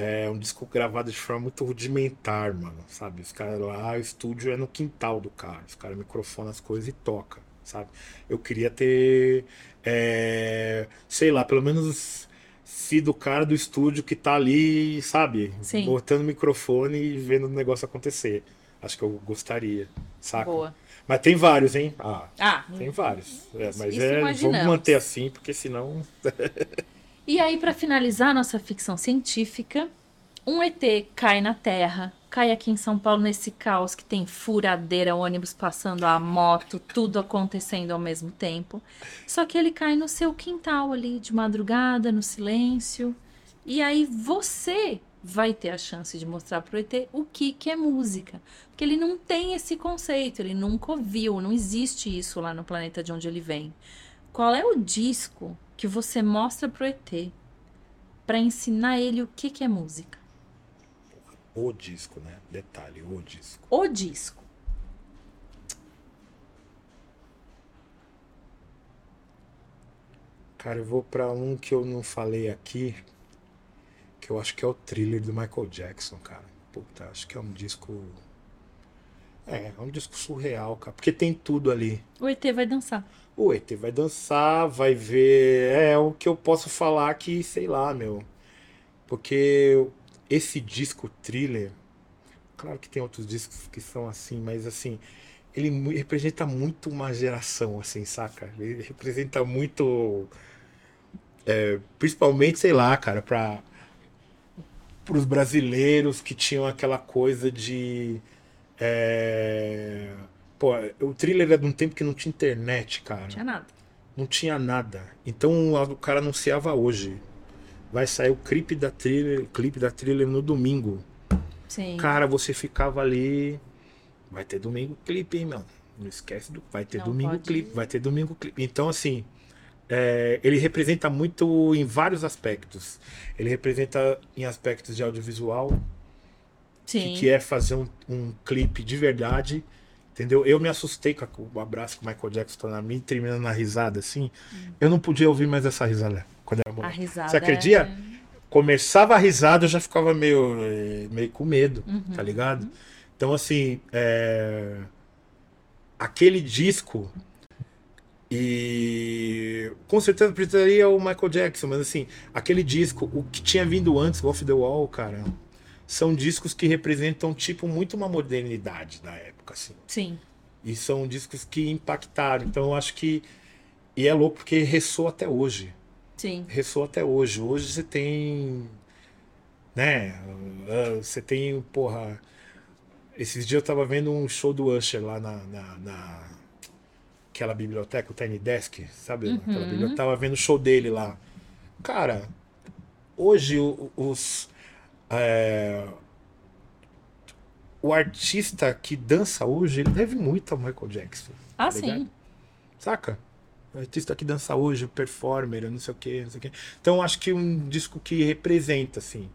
é um disco gravado de forma muito rudimentar, mano, sabe? Os caras lá, o estúdio é no quintal do cara. Os caras microfonam as coisas e toca, sabe? Eu queria ter, é, sei lá, pelo menos sido o cara do estúdio que tá ali, sabe? Sim. Botando o microfone e vendo o negócio acontecer. Acho que eu gostaria, saca? Boa. Mas tem vários, hein? Ah, Ah, tem vários. É, mas é, vamos manter assim, porque senão. E aí, pra finalizar nossa ficção científica, um ET cai na Terra, cai aqui em São Paulo nesse caos que tem furadeira, ônibus passando a moto, tudo acontecendo ao mesmo tempo. Só que ele cai no seu quintal ali, de madrugada, no silêncio. E aí você vai ter a chance de mostrar pro ET o que, que é música. Porque ele não tem esse conceito, ele nunca ouviu, não existe isso lá no planeta de onde ele vem. Qual é o disco que você mostra pro ET para ensinar ele o que, que é música? O disco, né? Detalhe, o disco. O disco. Cara, eu vou pra um que eu não falei aqui, que eu acho que é o thriller do Michael Jackson, cara. Puta, acho que é um disco. É, é um disco surreal, cara. Porque tem tudo ali. O ET vai dançar. O ET vai dançar, vai ver. É o que eu posso falar que, sei lá, meu. Porque esse disco thriller. Claro que tem outros discos que são assim, mas assim. Ele representa muito uma geração, assim, saca? Ele representa muito. é, principalmente, sei lá, cara, pra. Pros brasileiros que tinham aquela coisa de. é, Pô, o thriller é de um tempo que não tinha internet, cara. Não tinha nada. Não tinha nada. Então o cara anunciava hoje. Vai sair o clipe da thriller, clipe da thriller no domingo. Sim. Cara, você ficava ali. Vai ter domingo clipe, hein, meu? Não esquece do. Vai ter Não domingo pode- clipe, vai ter domingo clipe. Então, assim. é, ele representa muito em vários aspectos. Ele representa em aspectos de audiovisual, Sim. que, que é fazer um, um clipe de verdade. Entendeu? Eu me assustei com a- o abraço que o Michael Jackson tá na mim, terminando na risada, assim. Eu não podia ouvir mais essa risada quando era A moleque. risada. Você acredita? é- Começava a risada, eu já ficava meio, eh, meio com medo, Uhum. tá ligado? Então, assim, é, aquele disco. E com certeza precisaria o Michael Jackson, mas assim, aquele disco, o que tinha vindo antes, Off the Wall, cara, são discos que representam, tipo, muito uma modernidade da época, assim. Sim. E são discos que impactaram. Então eu acho que. E é louco porque ressoa até hoje. Sim. Ressoa até hoje. Hoje você tem. Né? Você tem, porra. Esses dias eu tava vendo um show do Usher lá na. na, na- aquela biblioteca, o Tiny Desk, sabe? Aquela biblioteca. Eu tava vendo o show dele lá. Cara, hoje os. é, o artista que dança hoje, ele deve muito ao Michael Jackson. Ah, tá sim. Saca? O artista que dança hoje, o performer, não sei o que, não sei o que. Então acho que um disco que representa, assim,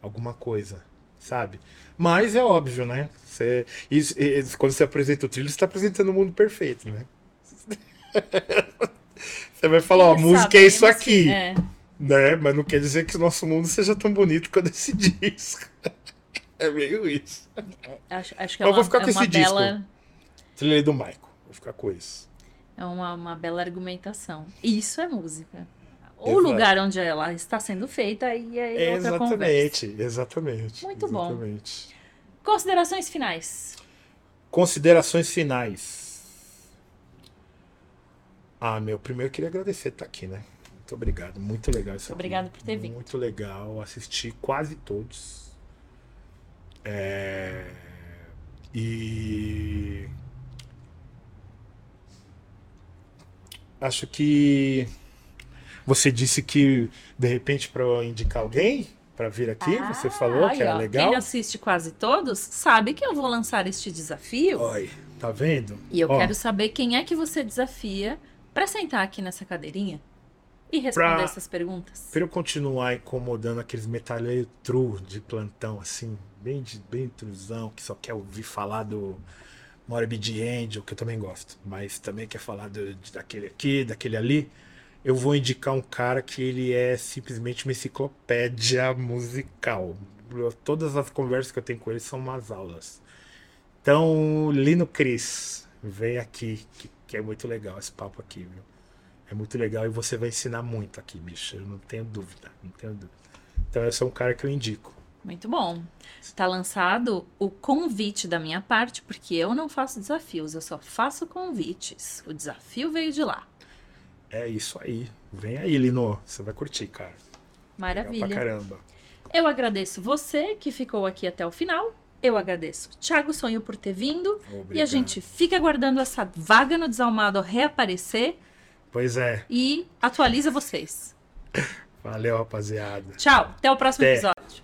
alguma coisa, sabe? Mas é óbvio, né? Você, isso- isso- quando você apresenta o trilho, você está apresentando o mundo perfeito, né? você vai falar, ó, a música é isso Sabemos, aqui, É. né? Mas não quer dizer que o nosso mundo seja tão bonito quanto esse disco. É meio isso. Acho, acho que é Eu uma, vou ficar é com uma esse disco. bela. Trilha do Michael. Vou ficar com isso. É uma, uma bela argumentação. Isso é música. O Exato. lugar onde ela está sendo feita aí é outra conversa. Exatamente, exatamente. Muito bom. exatamente. Considerações finais. Considerações finais. Ah, meu, primeiro eu queria agradecer estar aqui, né? Muito obrigado, muito legal isso aqui. Obrigado por ter vindo. Muito legal, assisti quase todos. É... E acho que você disse que de repente para indicar alguém para vir aqui, você falou que era legal. Quem assiste quase todos sabe que eu vou lançar este desafio. Oi, tá vendo? E eu Ó, quero saber quem é que você desafia para sentar aqui nessa cadeirinha e responder Pra- essas perguntas. Pra eu continuar incomodando aqueles metaleiros true de plantão, assim, bem, bem truzão, que só quer ouvir falar do Morbid Angel, que eu também gosto, mas também quer falar do, daquele aqui, daquele ali, eu vou indicar um cara que ele é simplesmente uma enciclopédia musical. Todas as conversas que eu tenho com ele são umas aulas. Então, Lino Cris, vem aqui, que, que é muito legal esse papo aqui, viu? É muito legal e você vai ensinar muito aqui, bicho. Eu não tenho dúvida, não tenho dúvida. Então esse é um cara que eu indico. Muito bom. Está lançado o convite da minha parte, porque eu não faço desafios, eu só faço convites. O desafio veio de lá. É isso aí. Vem aí, Lino. Você vai curtir, cara. Legal Maravilha. pra caramba. Eu agradeço você que ficou aqui até o final. Eu agradeço Thiago Sonho por ter vindo. E a Obrigado. gente fica aguardando essa vaga no Desalmado reaparecer Pois é. e atualiza vocês. Valeu, rapaziada. Tchau, até o próximo Até. episódio.